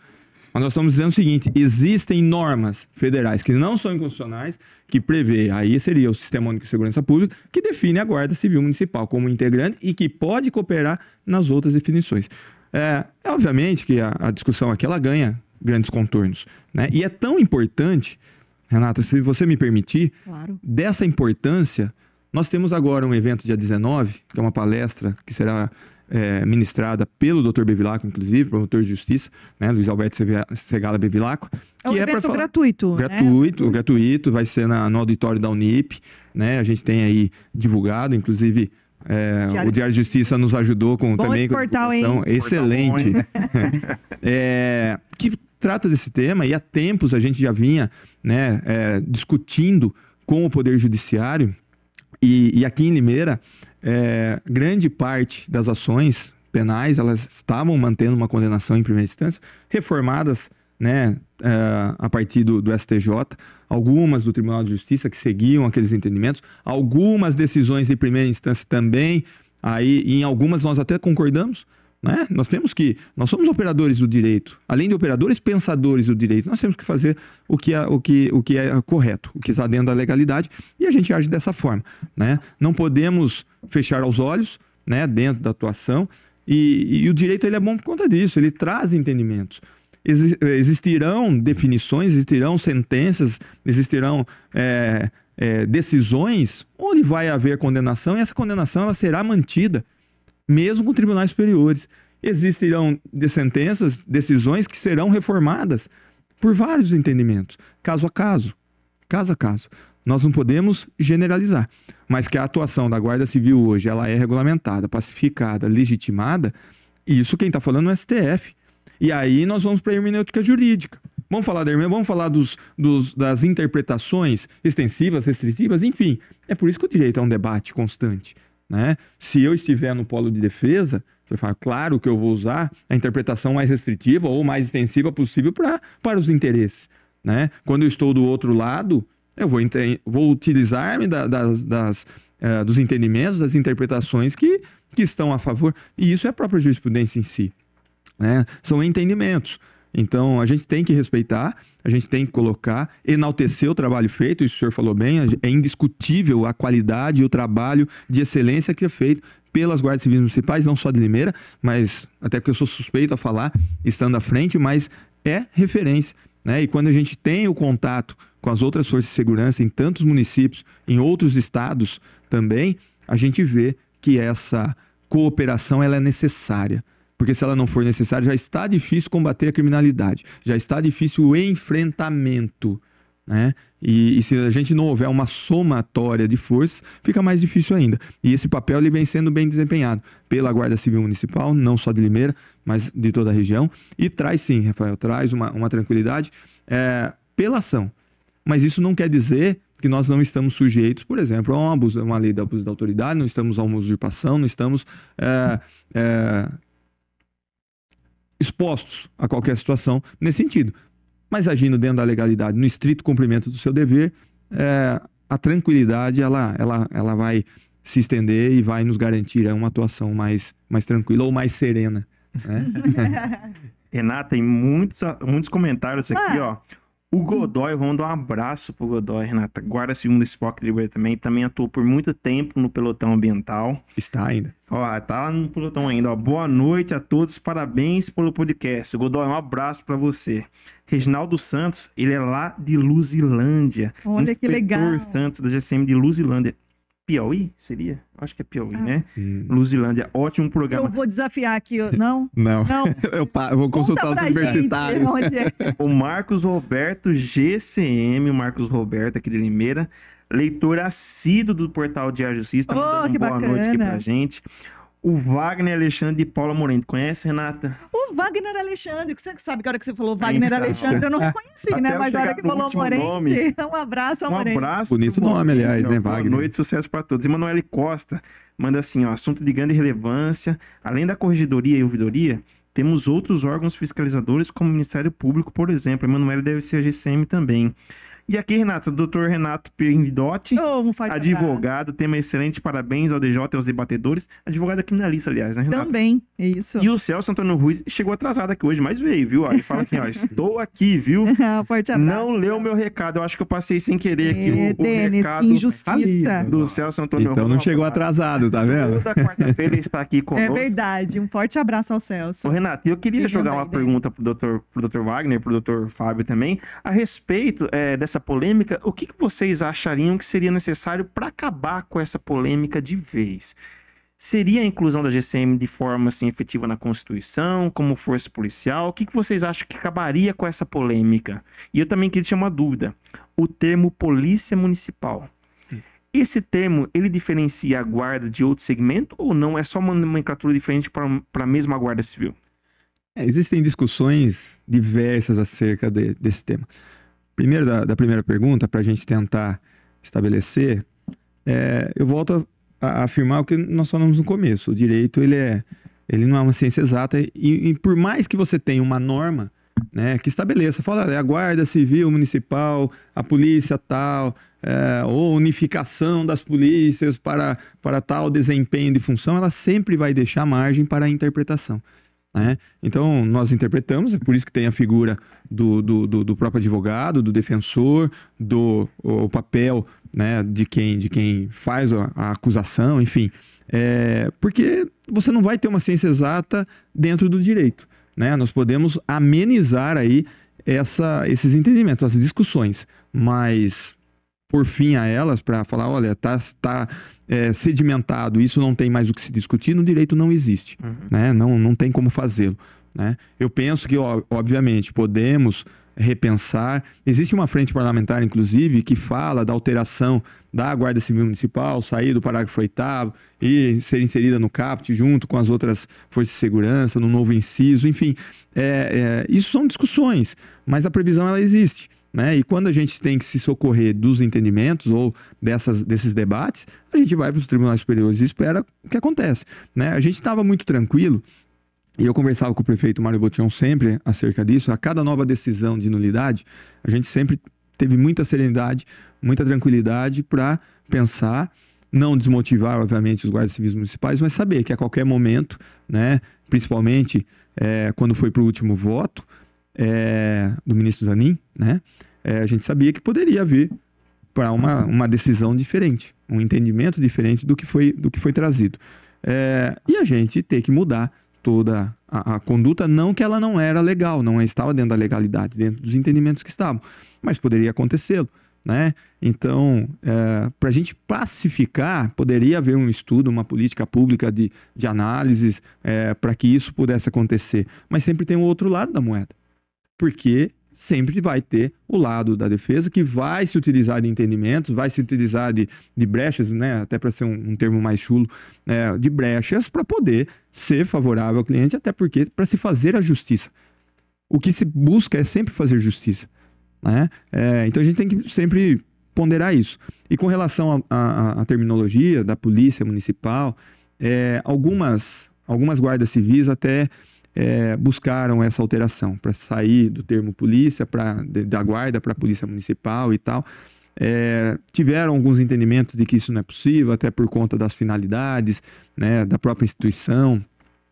Mas nós estamos dizendo o seguinte: existem normas federais que não são inconstitucionais, que prevê, aí seria o Sistema Único de Segurança Pública, que define a Guarda Civil Municipal como integrante e que pode cooperar nas outras definições. É, é obviamente que a, a discussão aqui ela ganha grandes contornos. Né? E é tão importante, Renata, se você me permitir, Claro. dessa importância, nós temos agora um evento dia 19, que é uma palestra que será é, ministrada pelo Dr. Bevilacqua, inclusive, promotor de justiça, né, Luiz Alberto Segala Bevilacqua. É um que pra evento falar- gratuito, né? Gratuito, gratuito, vai ser na- no auditório da Unip, né? A gente tem aí divulgado, inclusive é, Diário- o Diário de Justiça nos ajudou com Bom também esse portal, hein? excelente, Portal É, que trata desse tema e há tempos a gente já vinha, né, é, discutindo com o Poder Judiciário. E, e aqui em Limeira, é, grande parte das ações penais elas estavam mantendo uma condenação em primeira instância, reformadas né, é, a partir do, do, STJ, algumas do Tribunal de Justiça que seguiam aqueles entendimentos, algumas decisões em primeira instância também, aí em algumas nós até concordamos, né? Nós temos que, nós somos operadores do direito, além de operadores pensadores do direito, nós temos que fazer o que é, o que, o que é correto, o que está dentro da legalidade, e a gente age dessa forma. Né? Não podemos fechar os olhos né, dentro da atuação, e, e o direito ele é bom por conta disso, ele traz entendimentos. Existirão definições, existirão sentenças, existirão é, é, decisões onde vai haver condenação, e essa condenação ela será mantida mesmo com tribunais superiores. Existirão de sentenças, decisões que serão reformadas por vários entendimentos, caso a caso, caso a caso. Nós não podemos generalizar, mas que a atuação da Guarda Civil hoje ela é regulamentada, pacificada, legitimada, isso quem está falando é o STF. E aí nós vamos para a hermenêutica jurídica. Vamos falar da vamos falar dos, dos, das interpretações extensivas, restritivas, enfim. É por isso que o direito é um debate constante. Né? Se eu estiver no polo de defesa, você fala, claro que eu vou usar a interpretação mais restritiva ou mais extensiva possível pra, para os interesses. Né? Quando eu estou do outro lado, eu vou, vou utilizar-me da, das, das uh, dos entendimentos, das interpretações que, que estão a favor. E isso é a própria jurisprudência em si. Né? São entendimentos. Então, a gente tem que respeitar, a gente tem que colocar, enaltecer o trabalho feito, isso o senhor falou bem, é indiscutível a qualidade e o trabalho de excelência que é feito pelas guardas civis municipais, não só de Limeira, mas até porque eu sou suspeito a falar, estando à frente, mas é referência. Né? E quando a gente tem o contato com as outras forças de segurança em tantos municípios, em outros estados também, a gente vê que essa cooperação ela é necessária. Porque se ela não for necessária, já está difícil combater a criminalidade, já está difícil o enfrentamento. Né? E, e, se a gente não houver uma somatória de forças, fica mais difícil ainda. E esse papel ele vem sendo bem desempenhado pela Guarda Civil Municipal, não só de Limeira, mas de toda a região. E traz sim, Rafael, traz uma, uma tranquilidade é, pela ação. Mas isso não quer dizer que nós não estamos sujeitos, por exemplo, a um abuso, uma lei de abuso da autoridade, não estamos a uma usurpação, não estamos é, é, expostos a qualquer situação nesse sentido. Mas agindo dentro da legalidade, no estrito cumprimento do seu dever, é, a tranquilidade ela, ela, ela vai se estender e vai nos garantir é, uma atuação mais, mais tranquila ou mais serena. Né? Renata, tem muitos, muitos comentários aqui, ah. ó. O Godoy, vamos dar um abraço pro Godoy, Renata. Guarda aqui de Ribeira também. Também atuou por muito tempo no pelotão ambiental. Está ainda. Ó, tá lá no pelotão ainda. Ó. Boa noite a todos. Parabéns pelo podcast. Godoy, um abraço para você. Reginaldo Santos, ele é lá de Luzilândia. Olha que legal. Santos, da GCM de Luzilândia. Piauí? Seria? Acho que é Piauí, ah. né? Hum. Luzilândia, ótimo programa. Eu vou desafiar aqui, não? Não. não. eu, eu, vou consultar o universitário. É. o Marcos Roberto, GCM, o Marcos Roberto aqui de Limeira, leitor assíduo do portal Diário Justiça, tá oh, que boa bacana. noite aqui pra gente. O Wagner Alexandre de Paula Moreno. Conhece, Renata? O Wagner Alexandre. Você sabe que a hora que você falou Wagner então, Alexandre, eu não reconheci, né? Mas a hora que falou Morente, um abraço ao um Morente. Um abraço. Bonito nome, aliás, né, Wagner? Boa noite, sucesso para todos. Emanuele Costa manda assim, ó, assunto de grande relevância. Além da corregedoria e ouvidoria, temos outros órgãos fiscalizadores, como o Ministério Público, por exemplo. Emanuele deve ser a GCM também. E aqui, Renato, doutor Renato Pirindotti, oh, advogado, tema excelente, parabéns ao DJ e aos debatedores. Advogado criminalista, aliás, né, Renato? Também, é isso. E o Celso Antônio Ruiz chegou atrasado aqui hoje, mas veio, viu? Ele fala assim, ó, estou aqui, viu? Forte abraço. Não leu o meu recado, eu acho que eu passei sem querer aqui é, o, o Denis, recado injustiça. do Celso Antônio Então não chegou atrasado, tá vendo? Toda quarta-feira ele está aqui conosco. É verdade, um forte abraço ao Celso. Ô, Renato, eu queria jogar uma pergunta pro doutor, pro doutor Wagner, pro doutor Fábio também, a respeito é, dessa polêmica, o que, que vocês achariam que seria necessário para acabar com essa polêmica de vez? Seria a inclusão da GCM de forma assim, efetiva na Constituição, como força policial? O que, que vocês acham que acabaria com essa polêmica? E eu também queria tirar uma dúvida. O termo polícia municipal. Esse termo, ele diferencia a guarda de outro segmento ou não? É só uma nomenclatura diferente para a mesma guarda civil? É, existem discussões diversas acerca de, desse tema. Primeiro, da, da primeira pergunta, para a gente tentar estabelecer, é, eu volto a, a, afirmar o que nós falamos no começo. O direito ele é, ele não é uma ciência exata e, e por mais que você tenha uma norma né, que estabeleça, fala é a guarda civil municipal, a polícia tal, é, ou unificação das polícias para, para tal desempenho de função, ela sempre vai deixar margem para a interpretação. Né? Então, nós interpretamos, é por isso que tem a figura do, do, do, do próprio advogado, do defensor, do o papel né, de, quem, de quem faz a, a acusação, enfim. É, porque você não vai ter uma ciência exata dentro do direito. Né? Nós podemos amenizar aí essa, esses entendimentos, as discussões, mas por fim a elas para falar, olha, está tá, é, sedimentado, isso não tem mais o que se discutir, no direito não existe, uhum. né? Não, não tem como fazê-lo, né? Eu penso que, ó, obviamente, podemos repensar. Existe uma frente parlamentar, inclusive, que fala da alteração da Guarda Civil Municipal, sair do parágrafo 8 e ser inserida no CAPT junto com as outras forças de segurança, no novo inciso, enfim. É, é, isso são discussões, mas a previsão ela existe. Né? E quando a gente tem que se socorrer dos entendimentos ou dessas, desses debates, a gente vai para os tribunais superiores e espera o que acontece. Né? A gente estava muito tranquilo, e eu conversava com o prefeito Mário Botião sempre acerca disso. A cada nova decisão de nulidade, a gente sempre teve muita serenidade, muita tranquilidade para pensar, não desmotivar, obviamente, os guardas civis municipais, mas saber que a qualquer momento, né, principalmente é, quando foi para o último voto, é, do ministro Zanin, né, é, a gente sabia que poderia vir para uma, uma decisão diferente, um entendimento diferente do que foi, do que foi trazido. É, e a gente ter que mudar toda a, a, conduta, não que ela não era legal, não estava dentro da legalidade, dentro dos entendimentos que estavam, mas poderia acontecê-lo. Né? Então, é, para a gente pacificar, poderia haver um estudo, uma política pública de, de análises é, para que isso pudesse acontecer. Mas sempre tem o outro lado da moeda porque sempre vai ter o lado da defesa que vai se utilizar de entendimentos, vai se utilizar de, de brechas, né, até para ser um, um, termo mais chulo, é, de brechas para poder ser favorável ao cliente, até porque para se fazer a justiça. O que se busca é sempre fazer justiça. Né? É, então a gente tem que sempre ponderar isso. E com relação à terminologia da polícia municipal, é, algumas, algumas guardas civis até é, buscaram essa alteração para sair do termo polícia para da guarda para polícia municipal e tal. É, tiveram alguns entendimentos de que isso não é possível, até por conta das finalidades né, da própria instituição.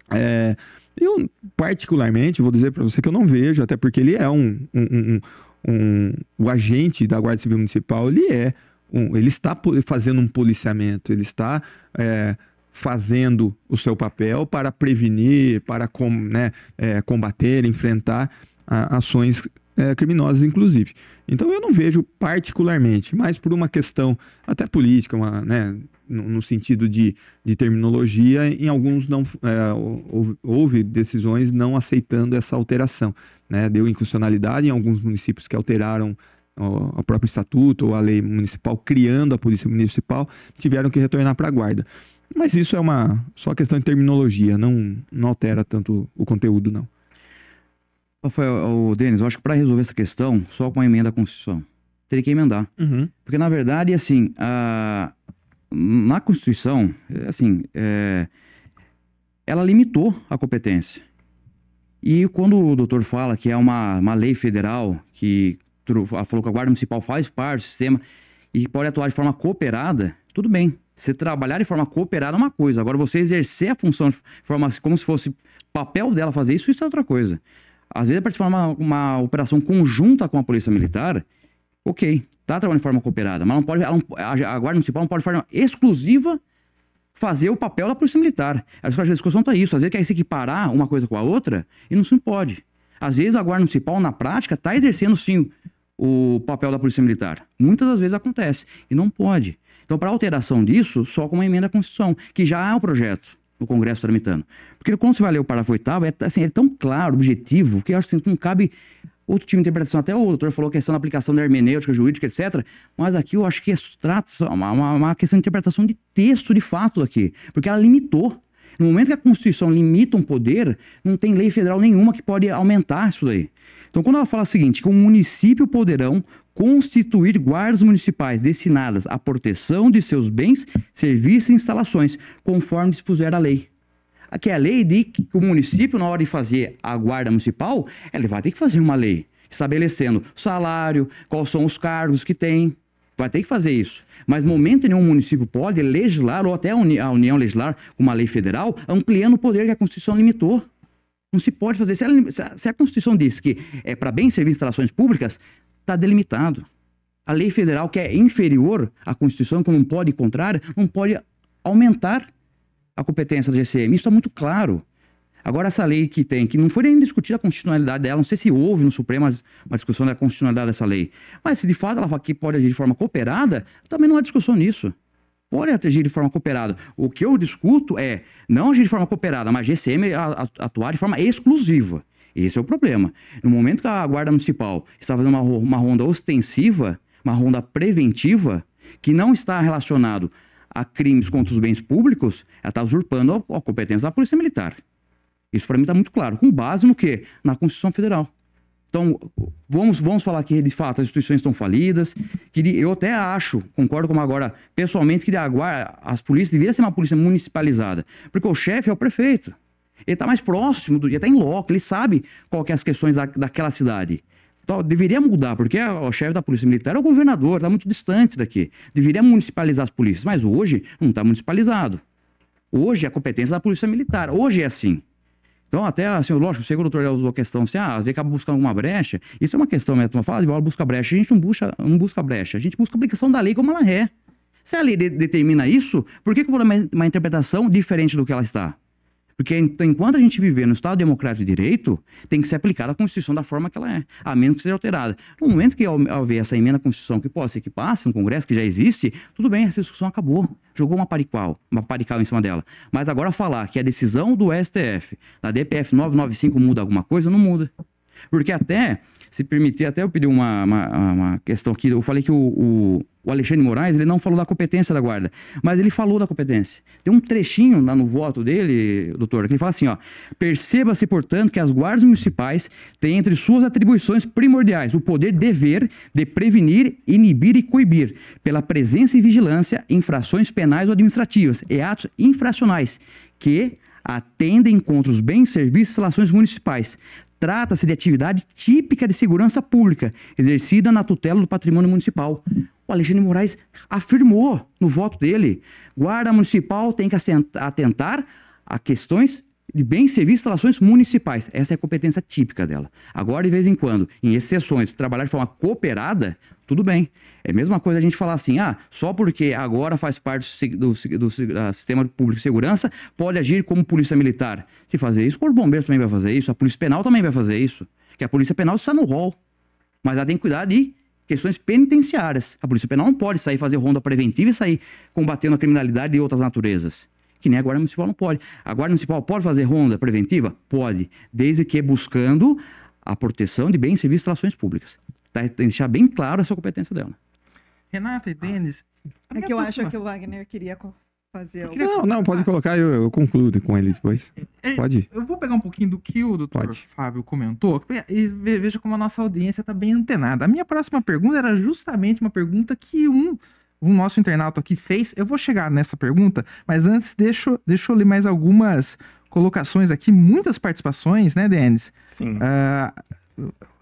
É, eu, particularmente, vou dizer para você que eu não vejo, até porque ele é um, um, um, um, o agente da Guarda Civil Municipal, ele é ele está fazendo um policiamento, ele está é, fazendo o seu papel para prevenir, para com, né, é, combater, enfrentar a, ações é, criminosas, inclusive. Então eu não vejo particularmente, mas por uma questão até política, uma, né, no, no, sentido de, de terminologia, em alguns não é, houve, decisões não aceitando essa alteração. Né? Deu inconstitucionalidade em alguns municípios que alteraram o, próprio estatuto ou a lei municipal, criando a polícia municipal, tiveram que retornar para a guarda. Mas isso é uma só questão de terminologia, não, não altera tanto o conteúdo, não. Rafael, o Denis, eu acho que para resolver essa questão, só com uma emenda à Constituição. Teria que emendar. Uhum. Porque, na verdade, assim, a... na Constituição, assim, é... ela limitou a competência. E quando o doutor fala que é uma, uma lei federal, que falou que a Guarda Municipal faz parte do sistema e pode atuar de forma cooperada, tudo bem. Você trabalhar de forma cooperada é uma coisa. Agora, você exercer a função de forma como se fosse papel dela fazer isso, isso é outra coisa. Às vezes, participar de uma, uma operação conjunta com a Polícia Militar, ok, tá trabalhando de forma cooperada, mas não pode, não, a, Guarda Municipal não pode de forma exclusiva fazer o papel da Polícia Militar. A discussão tá isso. Às vezes quer se equiparar uma coisa com a outra e não se pode. Às vezes a Guarda Municipal, na prática, está exercendo sim o papel da Polícia Militar. Muitas das vezes acontece. E não pode. Então, para alteração disso, só com uma emenda à Constituição, que já é o projeto do Congresso tramitando. Porque quando você vai ler o parágrafo oitavo, é, assim, é tão claro, objetivo, que eu acho que não cabe outro tipo de interpretação. Até o doutor falou questão da aplicação da hermenêutica jurídica, etc. Mas aqui eu acho que é, trata uma, uma, uma questão de interpretação de texto, de fato, aqui. Porque ela limitou. No momento que a Constituição limita um poder, não tem lei federal nenhuma que pode aumentar isso daí. Então, quando ela fala o seguinte, que o município poderão, constituir guardas municipais destinadas à proteção de seus bens, serviços e instalações, conforme dispuser a lei. Aqui é a lei de que o município, na hora de fazer a guarda municipal, ele vai ter que fazer uma lei estabelecendo salário, quais são os cargos que tem. Vai ter que fazer isso. Mas momento nenhum o município pode legislar, ou até a Uni- a União legislar uma lei federal, ampliando o poder que a Constituição limitou. Não se pode fazer. Se a, se a Constituição diz que é para bem servir instalações públicas, está delimitado. A lei federal, que é inferior à Constituição, como não pode contrária, não pode aumentar a competência da GCM. Isso é muito claro. Agora, essa lei que tem, que não foi nem discutida a constitucionalidade dela, não sei se houve no Supremo uma discussão da constitucionalidade dessa lei. Mas se de fato ela que pode agir de forma cooperada, também não há discussão nisso. Pode agir de forma cooperada. O que eu discuto é não agir de forma cooperada, mas GCM atuar de forma exclusiva. Esse é o problema. No momento que a Guarda Municipal está fazendo uma, uma ronda ostensiva, uma ronda preventiva, que não está relacionado a crimes contra os bens públicos, ela está usurpando a, a competência da Polícia Militar. Isso para mim está muito claro. Com base no quê? Na Constituição Federal. Então, vamos, vamos falar que, de fato, as instituições estão falidas. Que de- eu até acho, concordo com agora, pessoalmente, que a guarda, as polícias deveriam ser uma polícia municipalizada. Porque o chefe é o prefeito. Ele está mais próximo, do, ele está em loco, ele sabe qual que é as questões da, daquela cidade. Então, deveria mudar, porque o chefe da Polícia Militar é o governador, está muito distante daqui. Deveria municipalizar as polícias, mas hoje não está municipalizado. Hoje é a competência da Polícia Militar. Hoje é assim. Então, até, assim, lógico, o segundo doutor já usou a questão assim, ah, às vezes acaba buscando alguma brecha. Isso é uma questão, né? Tu fala de bola, busca brecha. A gente não busca, não busca brecha. A gente busca a aplicação da lei como ela é. Se a lei de- determina isso, por que, que eu vou dar uma, uma interpretação diferente do que ela está? Porque en- enquanto a gente viver no Estado Democrático de Direito, tem que ser aplicada a Constituição da forma que ela é, a menos que seja alterada. No momento que haver essa emenda à Constituição, que pode ser que passe no Congresso, que já existe, tudo bem, essa discussão acabou. Jogou uma parical, uma parical em cima dela. Mas agora falar que a decisão do STF, da DPF 995, muda alguma coisa, não muda. Porque até, se permitir, até eu pedi uma, uma, uma questão aqui, eu falei que o, o, o Alexandre Moraes, ele não falou da competência da guarda, mas ele falou da competência. Tem um trechinho lá no voto dele, doutor, que ele fala assim, ó, perceba-se, portanto, que as guardas municipais têm entre suas atribuições primordiais o poder dever de prevenir, inibir e coibir, pela presença e vigilância, infrações penais ou administrativas e atos infracionais, que atendem contra os bens, serviços e instalações municipais. Trata-se de atividade típica de segurança pública, exercida na tutela do patrimônio municipal. O Alexandre Moraes afirmou no voto dele: guarda municipal tem que atentar a questões de bens, serviços e instalações municipais. Essa é a competência típica dela. Agora, de vez em quando, em exceções, trabalhar de forma cooperada, tudo bem. É a mesma coisa a gente falar assim, ah, só porque agora faz parte do, do do sistema público de segurança, pode agir como polícia militar. Se fazer isso, o Corpo de Bombeiros também vai fazer isso, a Polícia Penal também vai fazer isso. Que a Polícia Penal está no rol. Mas ela tem que cuidar de questões penitenciárias. A Polícia Penal não pode sair fazer ronda preventiva e sair combatendo a criminalidade de outras naturezas. Que nem a Guarda Municipal não pode. A Guarda Municipal pode fazer ronda preventiva? Pode. Desde que buscando a proteção de bens, serviços e instalações públicas. Tá? Tem que deixar bem claro essa competência dela. Renata e Denis. a É que eu acho que o Wagner queria fazer algo. Não, não, pode colocar, eu, eu concluo com ele depois. É, Pode ir. Eu vou pegar um pouquinho do que o doutor Pode. Fábio comentou e ve- veja como a nossa audiência está bem antenada. A minha próxima pergunta era justamente uma pergunta que um, um nosso internauta aqui fez. Eu vou chegar nessa pergunta, mas antes deixa, eu- deixa eu ler mais algumas colocações aqui, muitas participações, né, Denis? Sim. Ah,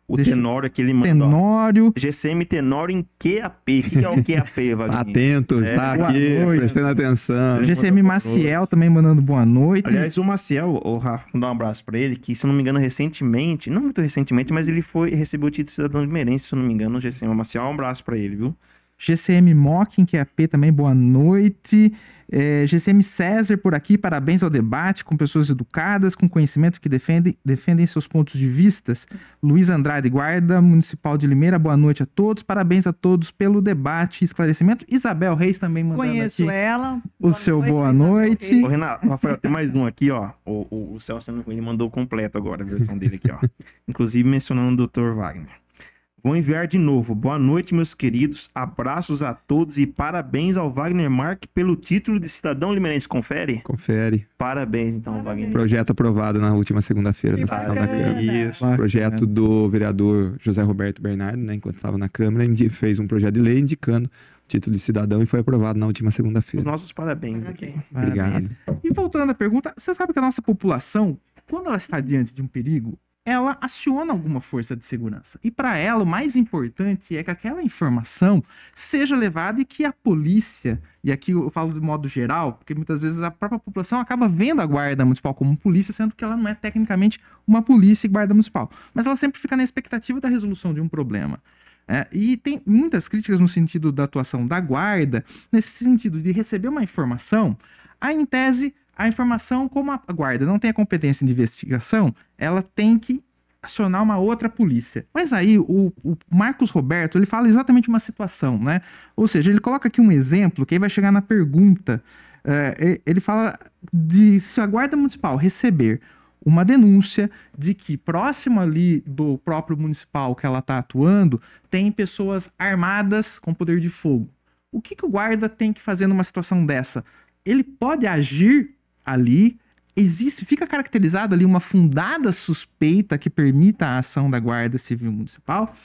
o deixa- Tenório que ele mandou. ó. Tenório. GCM Tenório em QAP. O que, é o QAP, Wagner? atento, É, está boa aqui, noite. prestando atenção. GCM Maciel também mandando boa noite. Aliás, o Maciel, o Rafa, vou dar um abraço pra ele, que se não me engano, recentemente, não muito recentemente, mas ele foi recebeu o título de cidadão de Meirense, se não me engano, o GCM Maciel, um abraço pra ele, viu? GCM Mocking, que é AP também, boa noite. É, GCM César por aqui, parabéns ao debate, com pessoas educadas, com conhecimento que defendem, defendem seus pontos de vistas. Luiz Andrade, Guarda Municipal de Limeira, boa noite a todos, parabéns a todos pelo debate e esclarecimento. Isabel Reis também mandando Conheço aqui. ela. o seu boa Isabel noite. Reis. Ô, Renato, Rafael, tem mais um aqui, ó. O, o, o Celso ele mandou completo agora a versão dele aqui, ó. Inclusive mencionando o Dr. Wagner. Vou enviar de novo. Boa noite, meus queridos. Abraços a todos e parabéns ao Wagner Mark pelo título de cidadão limeirense. Confere? Confere. Parabéns, então, Parabéns. Wagner. Projeto aprovado na última segunda-feira na sessão da. Câmara. Isso. Projeto do vereador José Roberto Bernardo, né, enquanto estava na Câmara, fez um projeto de lei indicando o título de cidadão e foi aprovado na última Os segunda-feira. nossos parabéns aqui. Obrigado. E voltando à pergunta, você sabe que a nossa população, quando ela está diante de um perigo, ela aciona alguma força de segurança. E para ela, o mais importante é que aquela informação seja levada e que a polícia, e aqui eu falo de modo geral, porque muitas vezes a própria população acaba vendo a guarda municipal como polícia, sendo que ela não é tecnicamente uma polícia e guarda municipal. Mas ela sempre fica na expectativa da resolução de um problema. É, e tem muitas críticas no sentido da atuação da guarda, nesse sentido de receber uma informação, aí em tese, a informação, como a guarda não tem a competência de investigação, ela tem que acionar uma outra polícia. Mas aí o, o Marcos Roberto, ele fala exatamente uma situação, né? Ou seja, ele coloca aqui um exemplo que aí vai chegar na pergunta. É, ele fala de se a guarda municipal receber uma denúncia de que próximo ali do próprio municipal que ela está atuando tem pessoas armadas com poder de fogo. O que, que o guarda tem que fazer numa situação dessa? Ele pode agir ali. Existe, fica caracterizada ali uma fundada suspeita que permita a ação da Guarda Civil Municipal.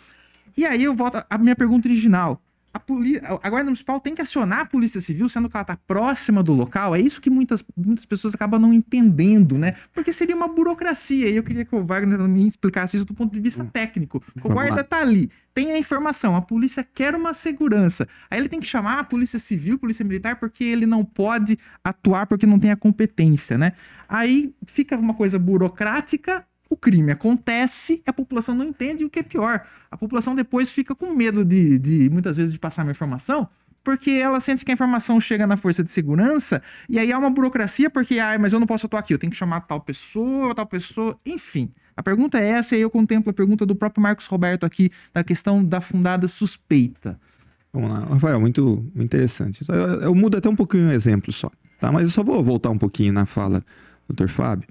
E aí eu volto à minha pergunta original. A, poli- a Guarda Municipal tem que acionar a Polícia Civil, sendo que ela está próxima do local? É isso que muitas, muitas pessoas acabam não entendendo, né? Porque seria uma burocracia. E eu queria que o Wagner me explicasse isso do ponto de vista técnico. O guarda lá. tá ali, tem a informação, a polícia quer uma segurança. Aí ele tem que chamar a Polícia Civil, Polícia Militar, porque ele não pode atuar porque não tem a competência, né? Aí fica uma coisa burocrática, o crime acontece, a população não entende e o que é pior. A população depois fica com medo de, de muitas vezes, de passar uma informação, porque ela sente que a informação chega na força de segurança e aí há uma burocracia porque, ai, mas eu não posso atuar aqui, eu tenho que chamar tal pessoa, tal pessoa, enfim. A pergunta é essa e aí eu contemplo a pergunta do próprio Marcos Roberto aqui, da questão da fundada suspeita. Vamos lá, Rafael, muito, muito interessante. Eu, eu mudo até um pouquinho o exemplo só, tá? Mas eu só vou voltar um pouquinho na fala do Dr. Fábio.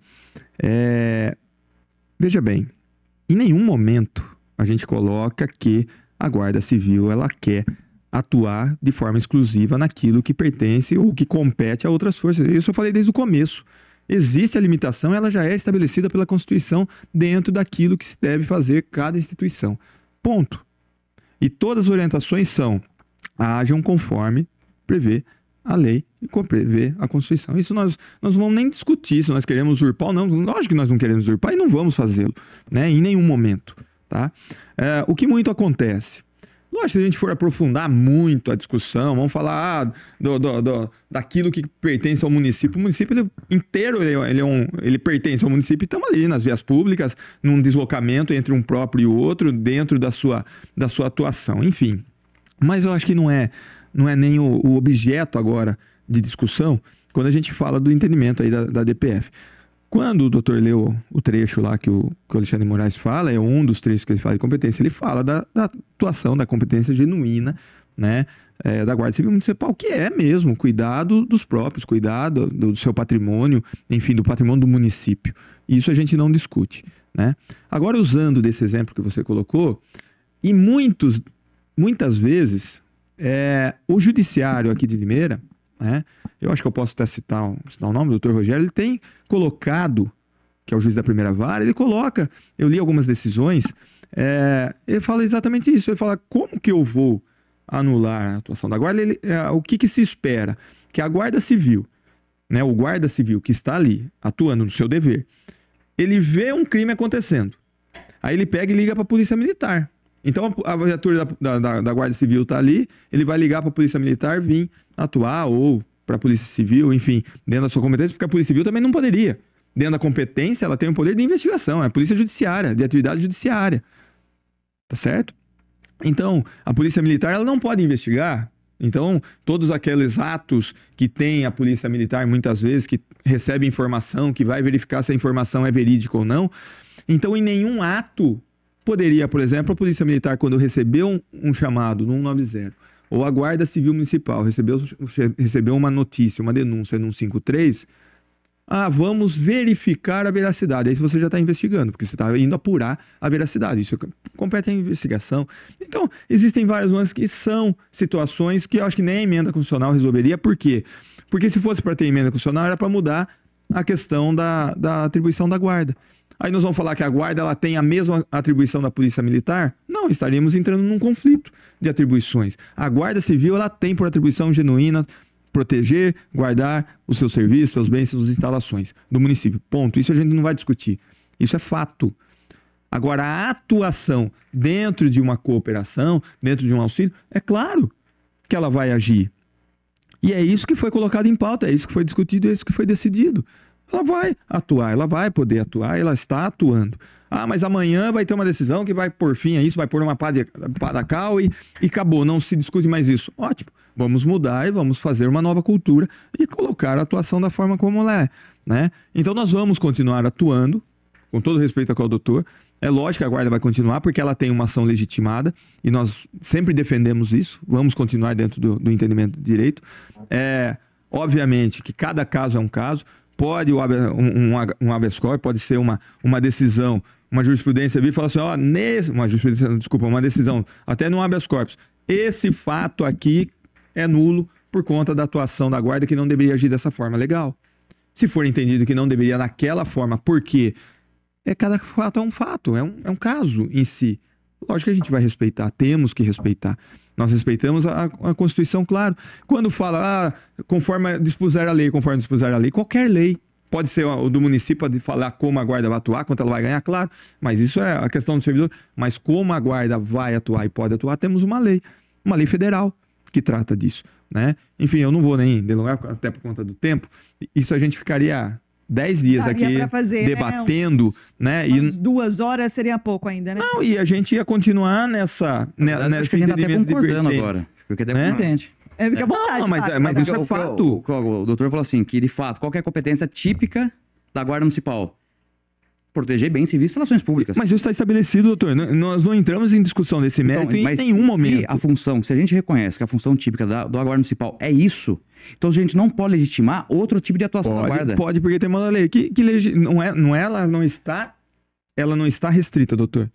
É, Veja bem, em nenhum momento a gente coloca que a Guarda Civil ela quer atuar de forma exclusiva naquilo que pertence ou que compete a outras forças. Isso eu falei desde o começo. Existe a limitação, ela já é estabelecida pela Constituição dentro daquilo que se deve fazer cada instituição. Ponto. E todas as orientações são ajam conforme prevê a lei e prevê a Constituição. Isso nós, nós não vamos nem discutir se nós queremos usurpar ou não. Lógico que nós não queremos usurpar e não vamos fazê-lo, né? Em nenhum momento, tá? É, o que muito acontece? Lógico, se a gente for aprofundar muito a discussão, vamos falar ah, do, do- do- daquilo que pertence ao município. O município ele, inteiro ele, ele é um, ele pertence ao município e estamos ali nas vias públicas, num deslocamento entre um próprio e outro, dentro da sua, da sua atuação. Enfim. Mas eu acho que não é, não é nem o, o objeto agora de discussão quando a gente fala do entendimento aí da, da DPF. Quando o doutor leu o trecho lá que o, que o Alexandre Moraes fala, é um dos trechos que ele fala de competência, ele fala da, da atuação, da competência genuína, né, é, da Guarda Civil Municipal, que é mesmo cuidado dos próprios, cuidado do, do seu patrimônio, enfim, do patrimônio do município. Isso a gente não discute, né? Agora, usando desse exemplo que você colocou, e muitos, muitas vezes, é, o judiciário aqui de Limeira, né, eu acho que eu posso até citar, citar o nome, o doutor Rogério, ele tem colocado, que é o juiz da primeira vara, ele coloca, eu li algumas decisões, é, ele fala exatamente isso, ele fala como que eu vou anular a atuação da guarda, ele, é, o que, que se espera? Que a guarda civil, né, o guarda civil que está ali, atuando no seu dever, ele vê um crime acontecendo, aí ele pega e liga para a polícia militar. Então a, viatura da, da, da Guarda Civil está ali, ele vai ligar para a Polícia Militar vir atuar ou para a Polícia Civil, enfim, dentro da sua competência, porque a Polícia Civil também não poderia. Dentro da competência, ela tem o poder de investigação, é a Polícia Judiciária, de atividade judiciária. Tá certo? Então, a Polícia Militar ela não pode investigar. Então, todos aqueles atos que tem a Polícia Militar, muitas vezes, que recebe informação, que vai verificar se a informação é verídica ou não. Então, em nenhum ato poderia, por exemplo, a Polícia Militar, quando recebeu um, um chamado no 190, ou a Guarda Civil Municipal recebeu, recebeu uma notícia, uma denúncia no 153, Ah, vamos verificar a veracidade. Aí você já está investigando, porque você está indo apurar a veracidade. Isso compete à investigação. Então, existem várias nuances que são situações que eu acho que nem a emenda constitucional resolveria. Por quê? Porque se fosse para ter emenda constitucional, era para mudar a questão da, da atribuição da guarda. Aí nós vamos falar que a guarda ela tem a mesma atribuição da polícia militar? Não, estaríamos entrando num conflito de atribuições. A guarda civil ela tem por atribuição genuína proteger, guardar os seus serviços, seus bens, suas instalações do município. Ponto. Isso a gente não vai discutir. Isso é fato. Agora, a atuação dentro de uma cooperação, dentro de um auxílio, é claro que ela vai agir. E é isso que foi colocado em pauta, é isso que foi discutido, é isso que foi decidido. Ela vai atuar, ela vai poder atuar, ela está atuando. Ah, mas amanhã vai ter uma decisão que vai por fim a isso, vai pôr uma pá de, pá da cal e, e acabou, não se discute mais isso. Ótimo. Vamos mudar e vamos fazer uma nova cultura e colocar a atuação da forma como ela é. Né? Então nós vamos continuar atuando, com todo respeito ao doutor. É lógico que a guarda vai continuar porque ela tem uma ação legitimada e nós sempre defendemos isso. Vamos continuar dentro do, do entendimento do direito. É, obviamente que cada caso é um caso. Pode um, um, um habeas corpus, pode ser uma, uma decisão, uma jurisprudência vir e falar assim, ó, nesse, uma jurisprudência, desculpa, uma decisão, até no habeas corpus. Esse fato aqui é nulo por conta da atuação da guarda que não deveria agir dessa forma. Legal. Se for entendido que não deveria naquela forma, porque é cada fato é um fato, é um, é um caso em si. Lógico que a gente vai respeitar, temos que respeitar. Nós respeitamos a, a Constituição, claro. Quando fala, ah, conforme dispuser a lei, conforme dispuser a lei, qualquer lei. Pode ser o do município de falar como a guarda vai atuar, quanto ela vai ganhar, claro. Mas isso é a questão do servidor. Mas como a guarda vai atuar e pode atuar, temos uma lei. Uma lei federal que trata disso, né? Enfim, eu não vou nem delongar até por conta do tempo. Isso a gente ficaria dez dias Daria aqui fazer, né, debatendo, né? né? E duas horas seria pouco ainda, né? Não, e a gente ia continuar nessa, né, nessa acho que a gente tá até concordando agora. Fica até né? contente. É, fica à vontade. Não, mas, mas, isso é fato. O, o, o, doutor falou assim, que de fato, qual é a competência típica da Guarda Municipal? proteger bens civis e relações públicas. Mas isso está estabelecido, doutor. Nós não entramos em discussão desse então, mérito então, em nenhum momento. a função, se a gente reconhece que a função típica da, do guarda municipal é isso, então a gente não pode legitimar outro tipo de atuação pode, da guarda. Pode, porque tem uma lei que, que legi... não é, não é, ela não está, ela não está restrita, doutor.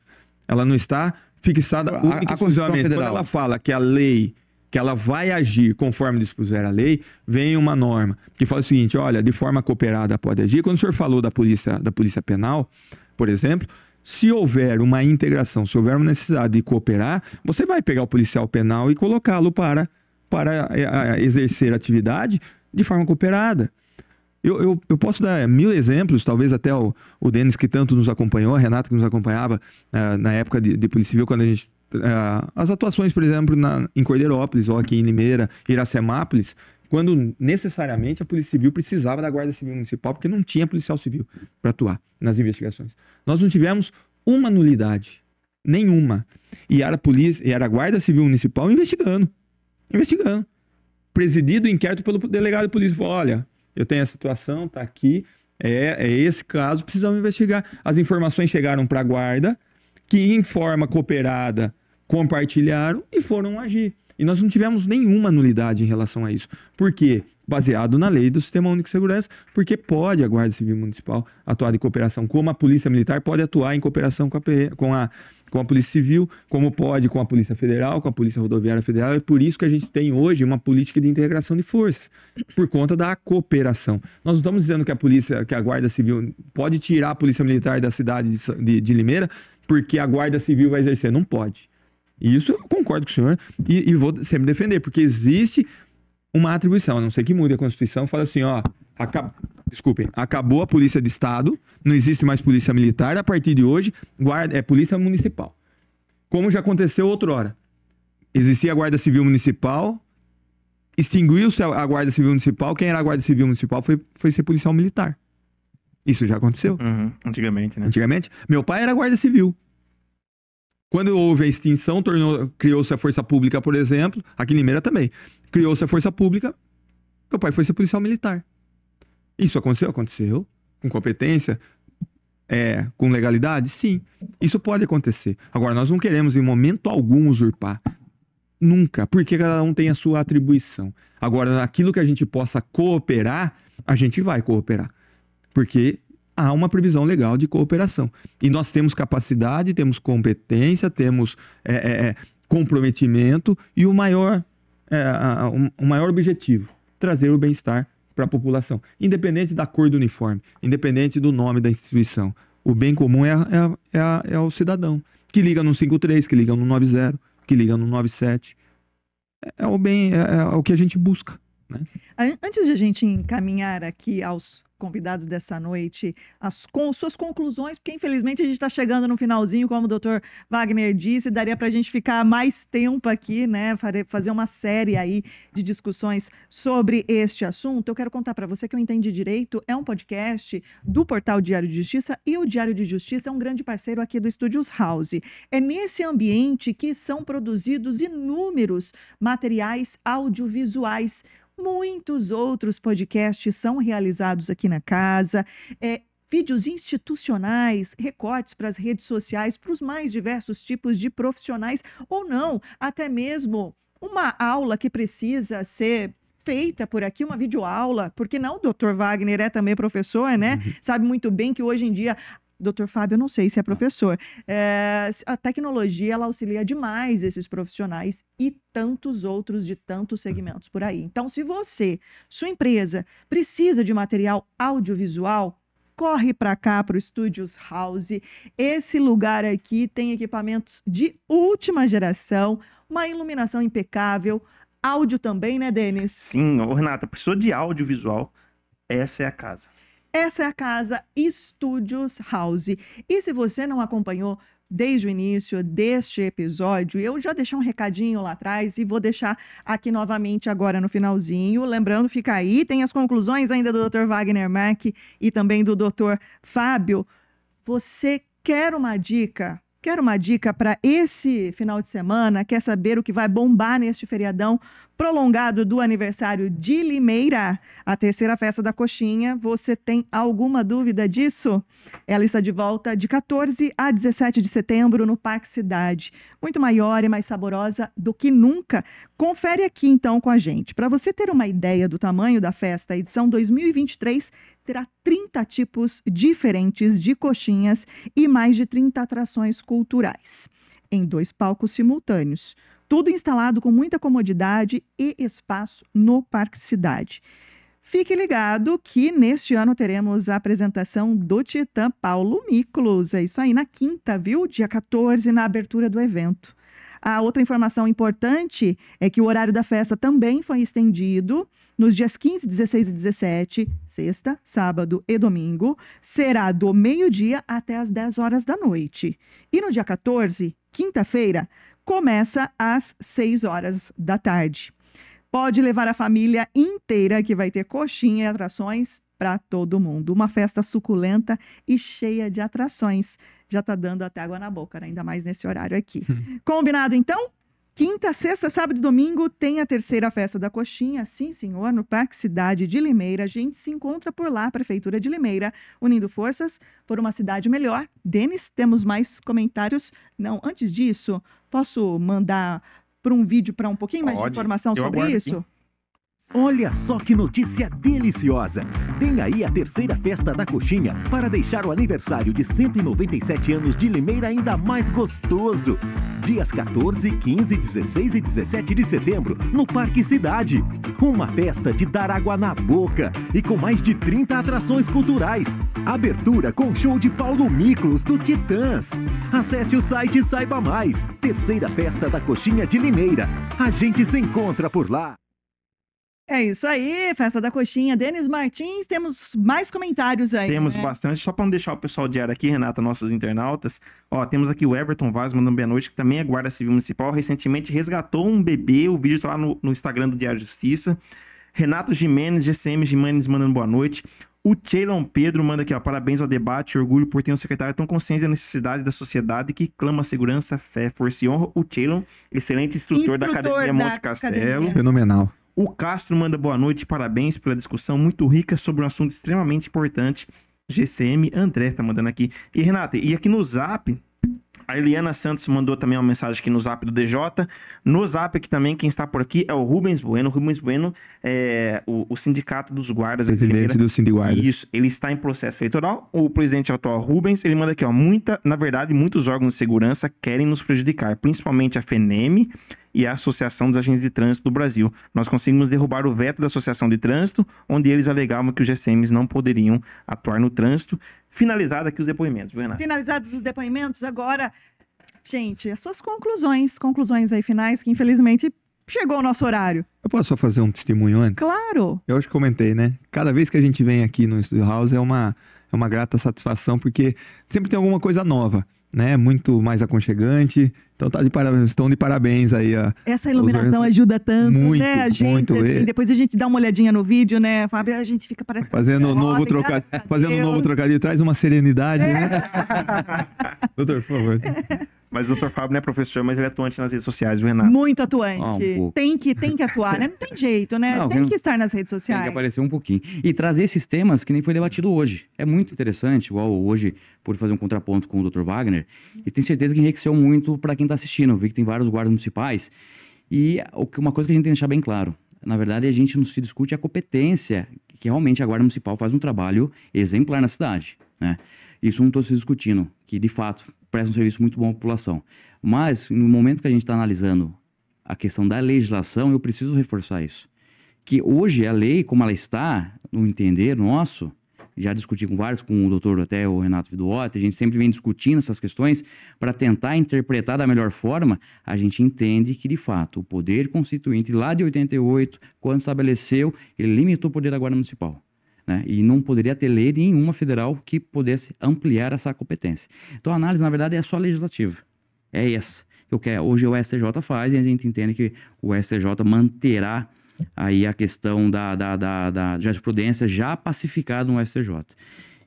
Ela não está fixada a, a, a Quando ela fala que a lei que ela vai agir conforme dispuser a lei, vem uma norma que fala o seguinte: olha, de forma cooperada pode agir. Quando o senhor falou da polícia, da polícia penal, por exemplo, se houver uma integração, se houver uma necessidade de cooperar, você vai pegar o policial penal e colocá-lo para, para é, exercer atividade de forma cooperada. Eu, eu, eu, posso dar mil exemplos, talvez até o, o Denis, que tanto nos acompanhou, a Renata, que nos acompanhava uh, na época de, de Polícia Civil, quando a gente uh, as atuações, por exemplo, na, em Cordeirópolis ou aqui em Limeira, Iracemápolis, quando necessariamente a Polícia Civil precisava da Guarda Civil Municipal, porque não tinha policial civil para atuar nas investigações. Nós não tivemos uma nulidade, nenhuma. E era a polícia, e era a Guarda Civil Municipal investigando. Investigando. Presidido o inquérito pelo delegado de polícia. Falou, olha, eu tenho a situação, tá aqui, é, é esse caso, precisamos investigar. As informações chegaram para a guarda, que em forma cooperada compartilharam e foram agir. E nós não tivemos nenhuma nulidade em relação a isso. Por quê? Baseado na lei do Sistema Único de Segurança, porque pode a Guarda Civil Municipal atuar em cooperação, como a Polícia Militar pode atuar em cooperação com a, com a, com a Polícia Civil, como pode com a Polícia Federal, com a Polícia Rodoviária Federal. É por isso que a gente tem hoje uma política de integração de forças, por conta da cooperação. Nós não estamos dizendo que a Polícia, que a Guarda Civil pode tirar a Polícia Militar da cidade de, de, de Limeira, porque a Guarda Civil vai exercer. Não pode. E isso eu concordo com o senhor e, e, vou sempre defender, porque existe uma atribuição, a não ser que mude a Constituição, fala assim, ó, acab... desculpem, acabou a polícia de Estado, não existe mais polícia militar, a partir de hoje, guarda, é polícia municipal. Como já aconteceu outrora. Existia a Guarda Civil Municipal, extinguiu-se a Guarda Civil Municipal, quem era a Guarda Civil Municipal foi, foi ser policial militar. Isso já aconteceu. Uhum, antigamente, né? Antigamente. Meu pai era guarda civil. Quando houve a extinção, criou-se a força pública, por exemplo, aqui em Limeira também. Criou-se a força pública, meu pai foi ser policial militar. Isso aconteceu? Aconteceu. Com competência? É, com legalidade? Sim. Isso pode acontecer. Agora, nós não queremos em momento algum usurpar. Nunca. Porque cada um tem a sua atribuição. Agora, naquilo que a gente possa cooperar, a gente vai cooperar. porque há uma previsão legal de cooperação. E nós temos capacidade, temos competência, temos é, é, é comprometimento e o maior, é, a, o maior objetivo: trazer o bem-estar para a população, independente da cor do uniforme, independente do nome da instituição. O bem comum é, é, é, é o cidadão, que liga no 53, que liga no 90, que liga no 97. É, é o bem, é, é o que a gente busca. Né? Antes de a gente encaminhar aqui aos convidados dessa noite as com suas conclusões, porque infelizmente a gente está chegando no finalzinho, como o doutor Wagner disse, daria para a gente ficar mais tempo aqui, né? Fazer uma série aí de discussões sobre este assunto. Eu quero contar para você que eu entendi direito, é um podcast do portal Diário de Justiça e o Diário de Justiça é um grande parceiro aqui do Studios House. É nesse ambiente que são produzidos inúmeros materiais audiovisuais Muitos outros podcasts são realizados aqui na casa. É, vídeos institucionais, recortes para as redes sociais, para os mais diversos tipos de profissionais, ou não, até mesmo uma aula que precisa ser feita por aqui, uma videoaula, porque não o doutor Wagner é também professor, né? Uhum. Sabe muito bem que hoje em dia Doutor Fábio, eu não sei se é professor. É, a tecnologia ela auxilia demais esses profissionais e tantos outros de tantos segmentos por aí. Então, se você, sua empresa, precisa de material audiovisual, corre para cá para o Studios House. Esse lugar aqui tem equipamentos de última geração, uma iluminação impecável, áudio também, né, Denis? Sim, Ô, Renata, precisou de audiovisual, essa é a casa. Essa é a casa Studios House. E se você não acompanhou desde o início deste episódio, eu já deixei um recadinho lá atrás e vou deixar aqui novamente agora no finalzinho. Lembrando, fica aí, tem as conclusões ainda do Dr. Wagner Mack e também do Dr. Fábio. Você quer uma dica? Quer uma dica para esse final de semana? Quer saber o que vai bombar neste feriadão? Prolongado do aniversário de Limeira, a terceira festa da coxinha. Você tem alguma dúvida disso? Ela está de volta de 14 a 17 de setembro no Parque Cidade. Muito maior e mais saborosa do que nunca. Confere aqui então com a gente. Para você ter uma ideia do tamanho da festa, a edição 2023 terá 30 tipos diferentes de coxinhas e mais de 30 atrações culturais em dois palcos simultâneos. Tudo instalado com muita comodidade e espaço no Parque Cidade. Fique ligado que neste ano teremos a apresentação do Titã Paulo Miklos. É isso aí, na quinta, viu? Dia 14, na abertura do evento. A outra informação importante é que o horário da festa também foi estendido nos dias 15, 16 e 17, sexta, sábado e domingo. Será do meio-dia até as 10 horas da noite. E no dia 14, quinta-feira, começa às 6 horas da tarde. Pode levar a família inteira, que vai ter coxinha e atrações para todo mundo. Uma festa suculenta e cheia de atrações. Já está dando até água na boca, né? ainda mais nesse horário aqui. Combinado então? Quinta, sexta, sábado e domingo tem a terceira festa da coxinha, sim senhor, no Parque Cidade de Limeira. A gente se encontra por lá, Prefeitura de Limeira, unindo forças por uma cidade melhor. Denis, temos mais comentários? Não, antes disso, posso mandar para um vídeo para um pouquinho mais Pode. de informação Eu sobre isso? Aqui. Olha só que notícia deliciosa! Tem aí a terceira festa da coxinha para deixar o aniversário de 197 anos de Limeira ainda mais gostoso. Dias 14, 15, 16 e 17 de setembro, no Parque Cidade. Uma festa de dar água na boca e com mais de 30 atrações culturais. Abertura com show de Paulo Miklos do Titãs. Acesse o site e saiba mais. Terceira festa da coxinha de Limeira. A gente se encontra por lá. É isso aí, festa da coxinha. Denis Martins, temos mais comentários aí. Temos né? bastante. Só para não deixar o pessoal diário aqui, Renata, nossos internautas. Ó, temos aqui o Everton Vaz mandando boa noite, que também é guarda civil municipal. Recentemente resgatou um bebê. O vídeo está lá no, no Instagram do Diário Justiça. Renato Jimenez, GCM Jimenez mandando boa noite. O Cheilon Pedro manda aqui, ó, parabéns ao debate, orgulho por ter um secretário tão consciente da necessidade da sociedade que clama segurança, fé, força e honra. O Cheilon, excelente instrutor, instrutor da Academia da Monte Castelo. Academia. Fenomenal. O Castro manda boa noite, parabéns pela discussão muito rica sobre um assunto extremamente importante. GCM André tá mandando aqui. E Renata, e aqui no Zap A Eliana Santos mandou também uma mensagem aqui no zap do DJ. No zap aqui também, quem está por aqui é o Rubens Bueno. O Rubens Bueno é o, o sindicato dos guardas. Presidente do Sindiguarda. Isso, ele está em processo eleitoral. O presidente atual Rubens, ele manda aqui, ó, muita, na verdade, muitos órgãos de segurança querem nos prejudicar, principalmente a FENEM e a Associação dos Agentes de Trânsito do Brasil. Nós conseguimos derrubar o veto da Associação de Trânsito, onde eles alegavam que os GCMs não poderiam atuar no trânsito. Finalizado aqui os depoimentos, viu, Renato? Finalizados os depoimentos, agora, gente, as suas conclusões, conclusões aí finais, que infelizmente chegou o nosso horário. Eu posso só fazer um testemunho antes? Claro. Eu acho que comentei, né? Cada vez que a gente vem aqui no Studio House é uma, é uma grata satisfação, porque sempre tem alguma coisa nova, né? Muito mais aconchegante. Então tá de parabéns, estão de parabéns aí. ó. Essa iluminação ajuda tanto, Muito, né, a gente? muito. assim, depois a gente dá uma olhadinha no vídeo, né, Fábio? A gente fica parecendo... Fazendo um novo Jovem, trocadilho. a Fazendo um novo trocadilho, traz uma serenidade, né? Doutor, por favor. Mas o Dr. Fábio não é professor, mas ele é atuante nas redes sociais, viu, Renato? Muito atuante. Ah, um tem, que, tem que atuar, né? Não tem jeito, né? Não, tem que estar nas redes Tem sociais. que aparecer um pouquinho. E trazer esses temas que nem foi debatido hoje. É muito interessante, igual hoje, por fazer um contraponto com o Dr. Wagner, e tenho certeza que enriqueceu muito para quem está assistindo. Eu vi que tem vários guardas municipais. E o uma coisa que a gente tem que deixar bem claro: na verdade, a gente não se discute a competência, que realmente a Guarda Municipal faz um trabalho exemplar na cidade. Né? Isso não estou se discutindo, que de fato presta um serviço muito bom à população. Mas, no momento que a gente está analisando a questão da legislação, eu preciso reforçar isso que hoje a lei, como ela está, no entender nosso, já discuti com vários, com o doutor até o Renato Viduotti, a gente sempre vem discutindo essas questões para tentar interpretar da melhor forma, a gente entende que, de fato, o poder constituinte lá de 88, quando estabeleceu, ele limitou o poder da Guarda Municipal. Né? E não poderia ter lei nenhuma federal que pudesse ampliar essa competência. Então a análise, na verdade, é só legislativa. É essa. Eu quero, hoje o STJ faz e a gente entende que o STJ manterá aí a questão da, da, da, da jurisprudência já pacificada no STJ.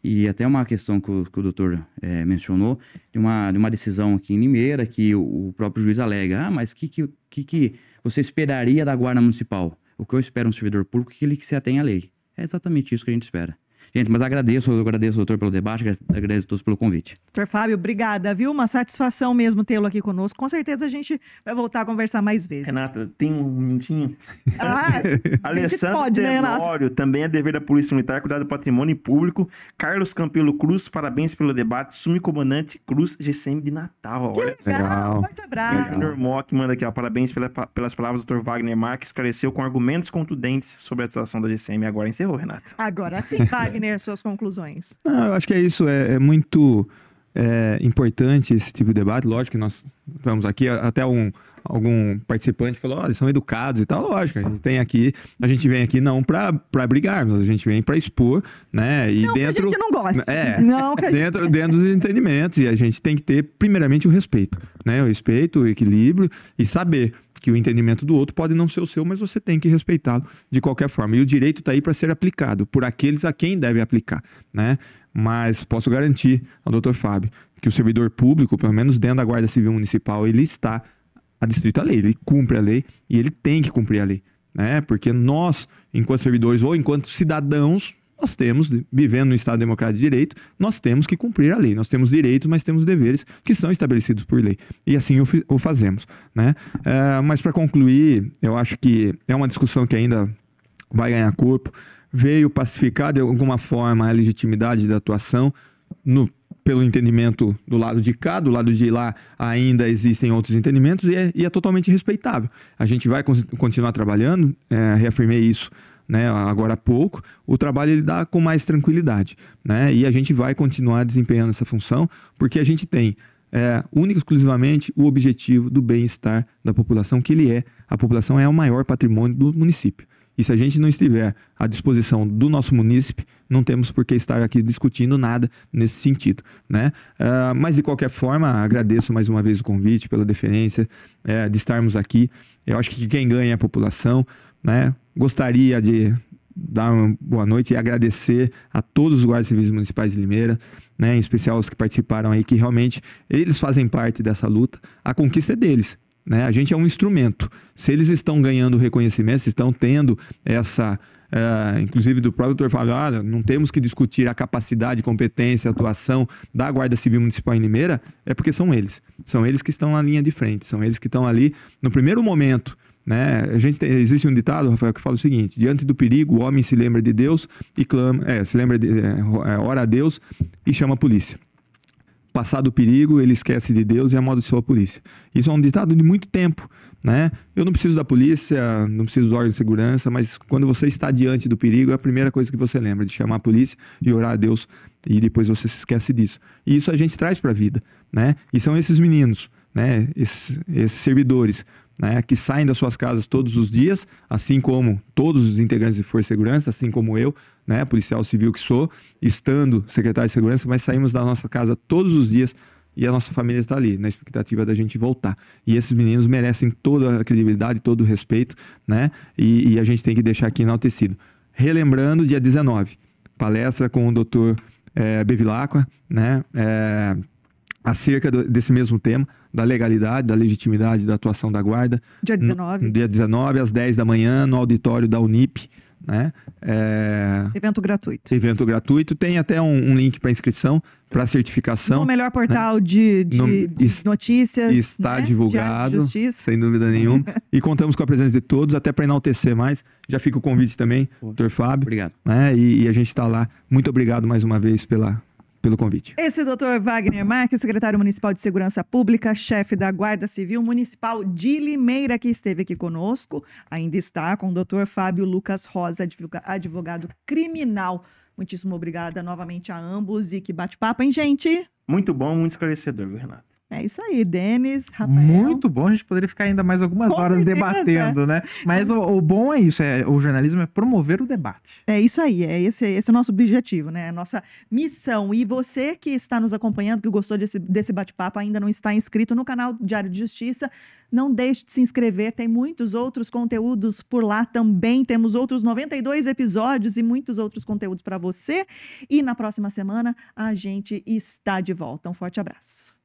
E até uma questão que o, que o doutor eh, mencionou, de uma, de uma decisão aqui em Limeira, que o, o próprio juiz alega, ah, mas o que, que, que, você esperaria da Guarda Municipal? O que eu espero um servidor público é que ele se atenha à lei. É exatamente isso que a gente espera. Gente, mas agradeço, eu agradeço, doutor, pelo debate, agradeço a todos pelo convite. Doutor Fábio, obrigada, viu? Uma satisfação mesmo tê-lo aqui conosco. Com certeza a gente vai voltar a conversar mais vezes. Renata, tem um minutinho? Ah, Alessandro pode, né? Tenório, também é dever da Polícia Militar cuidar do patrimônio público. Carlos Campelo Cruz, parabéns pelo debate. Subcomandante Cruz, GCM de Natal. que Olha legal. Legal. Forte abraço. Júnior Mock manda aqui, ó. Parabéns pela- pelas palavras do Dr. Wagner Marques, esclareceu com argumentos contundentes sobre a atuação da GCM. Agora encerrou, Renato. Agora sim, Wagner, suas conclusões. Não, eu acho que é isso. É, é muito é, importante esse tipo de debate. Lógico que nós estamos aqui, até um, algum participante falou, olha, eles são educados e tal. Lógico, a gente tem aqui, a gente vem aqui não para brigarmos, a gente vem para expor, né? E Não, que a dentro. gente não gosta. É, Não, gente... dentro, dentro dos entendimentos. E a gente tem que ter, primeiramente, o respeito. Né? O respeito, o equilíbrio e saber que o entendimento do outro pode não ser o seu, mas você tem que respeitá-lo de qualquer forma. E o direito está aí para ser aplicado por aqueles a quem deve aplicar. Né? Mas posso garantir ao doutor Fábio que o servidor público, pelo menos dentro da Guarda Civil Municipal, ele está adstrito à lei, ele cumpre a lei e ele tem que cumprir a lei. Né? Porque nós, enquanto servidores ou enquanto cidadãos, nós temos, vivendo no Estado Democrático de Direito, nós temos que cumprir a lei. Nós temos direitos, mas temos deveres que são estabelecidos por lei. E assim o, o fazemos. Né? É, mas para concluir, eu acho que é uma discussão que ainda vai ganhar corpo. Veio pacificar de alguma forma a legitimidade da atuação no pelo entendimento do lado de cá, do lado de lá ainda existem outros entendimentos e é, e é totalmente respeitável. A gente vai con- continuar trabalhando, é, reafirmei isso né, agora há pouco, o trabalho ele dá com mais tranquilidade, né, e a gente vai continuar desempenhando essa função porque a gente tem é, única e exclusivamente o objetivo do bem-estar da população, que ele é, a população é o maior patrimônio do município. E se a gente não estiver à disposição do nosso munícipe, não temos por que estar aqui discutindo nada nesse sentido, né? Ah, mas de qualquer forma, agradeço mais uma vez o convite pela deferência eh, de estarmos aqui. Eu acho que quem ganha é a população, né? Gostaria de dar uma boa noite e agradecer a todos os guardas civis municipais de Limeira, né? Em especial os que participaram aí, que realmente eles fazem parte dessa luta. A conquista é deles. Né? A gente é um instrumento. Se eles estão ganhando reconhecimento, se estão tendo essa é, inclusive do próprio doutor Fábio, olha, não temos que discutir a capacidade, competência, atuação da Guarda Civil Municipal em Limeira, é porque são eles. São eles que estão na linha de frente, são eles que estão ali no primeiro momento. Né? A gente tem, existe um ditado, Rafael, que fala o seguinte: diante do perigo, o homem se lembra de Deus e clama, é, se lembra de, é, ora a Deus e chama a polícia passado o perigo, ele esquece de Deus e amaldiçoa a polícia. Isso é um ditado de muito tempo, né? Eu não preciso da polícia, não preciso do órgão de segurança, mas quando você está diante do perigo, é a primeira coisa que você lembra de chamar a polícia e orar a Deus e depois você se esquece disso. E isso a gente traz para a vida, né? E são esses meninos, né? Esses, esses servidores né, que saem das suas casas todos os dias, assim como todos os integrantes de Força e Segurança, assim como eu, né, policial civil que sou, estando secretário de Segurança, mas saímos da nossa casa todos os dias e a nossa família está ali, na expectativa da gente voltar. E esses meninos merecem toda a credibilidade, todo o respeito, né? E, e a gente tem que deixar aqui enaltecido. Relembrando, dia 19, palestra com o doutor é, Bevilacqua, né? É, acerca do, desse mesmo tema, da legalidade, da legitimidade da atuação da guarda. Dia 19. No, dia 19, às 10 da manhã, no auditório da Unip. Né? É... Evento gratuito. Evento gratuito. Tem até um, um link para inscrição, para certificação. No melhor portal né? de, de, no, de, notícias. Está né? divulgado, sem dúvida nenhuma. e contamos com a presença de todos, até para enaltecer mais. Já fica o convite também, doutor Fábio. Obrigado. Né? E, e a gente está lá. Muito obrigado mais uma vez pela, pelo convite. Esse é o doutor Wagner Marques, secretário municipal de Segurança Pública, chefe da Guarda Civil Municipal de Limeira, que esteve aqui conosco, ainda está com o doutor Fábio Lucas Rosa, advogado criminal. Muitíssimo obrigada novamente a ambos e que bate-papo, hein, gente? Muito bom, muito esclarecedor, viu, Renato? É isso aí, Denis, Rafael. Muito bom, a gente poderia ficar ainda mais algumas Com horas certeza. debatendo, né? Mas o, o, bom é isso, é, o jornalismo é promover o debate. É isso aí, é esse, esse é o nosso objetivo, né? A nossa missão. E você que está nos acompanhando, que gostou desse, desse bate-papo, ainda não está inscrito no canal Diário de Justiça, não deixe de se inscrever, tem muitos outros conteúdos por lá também. Temos outros 92 episódios e muitos outros conteúdos para você. E na próxima semana a gente está de volta. Um forte abraço.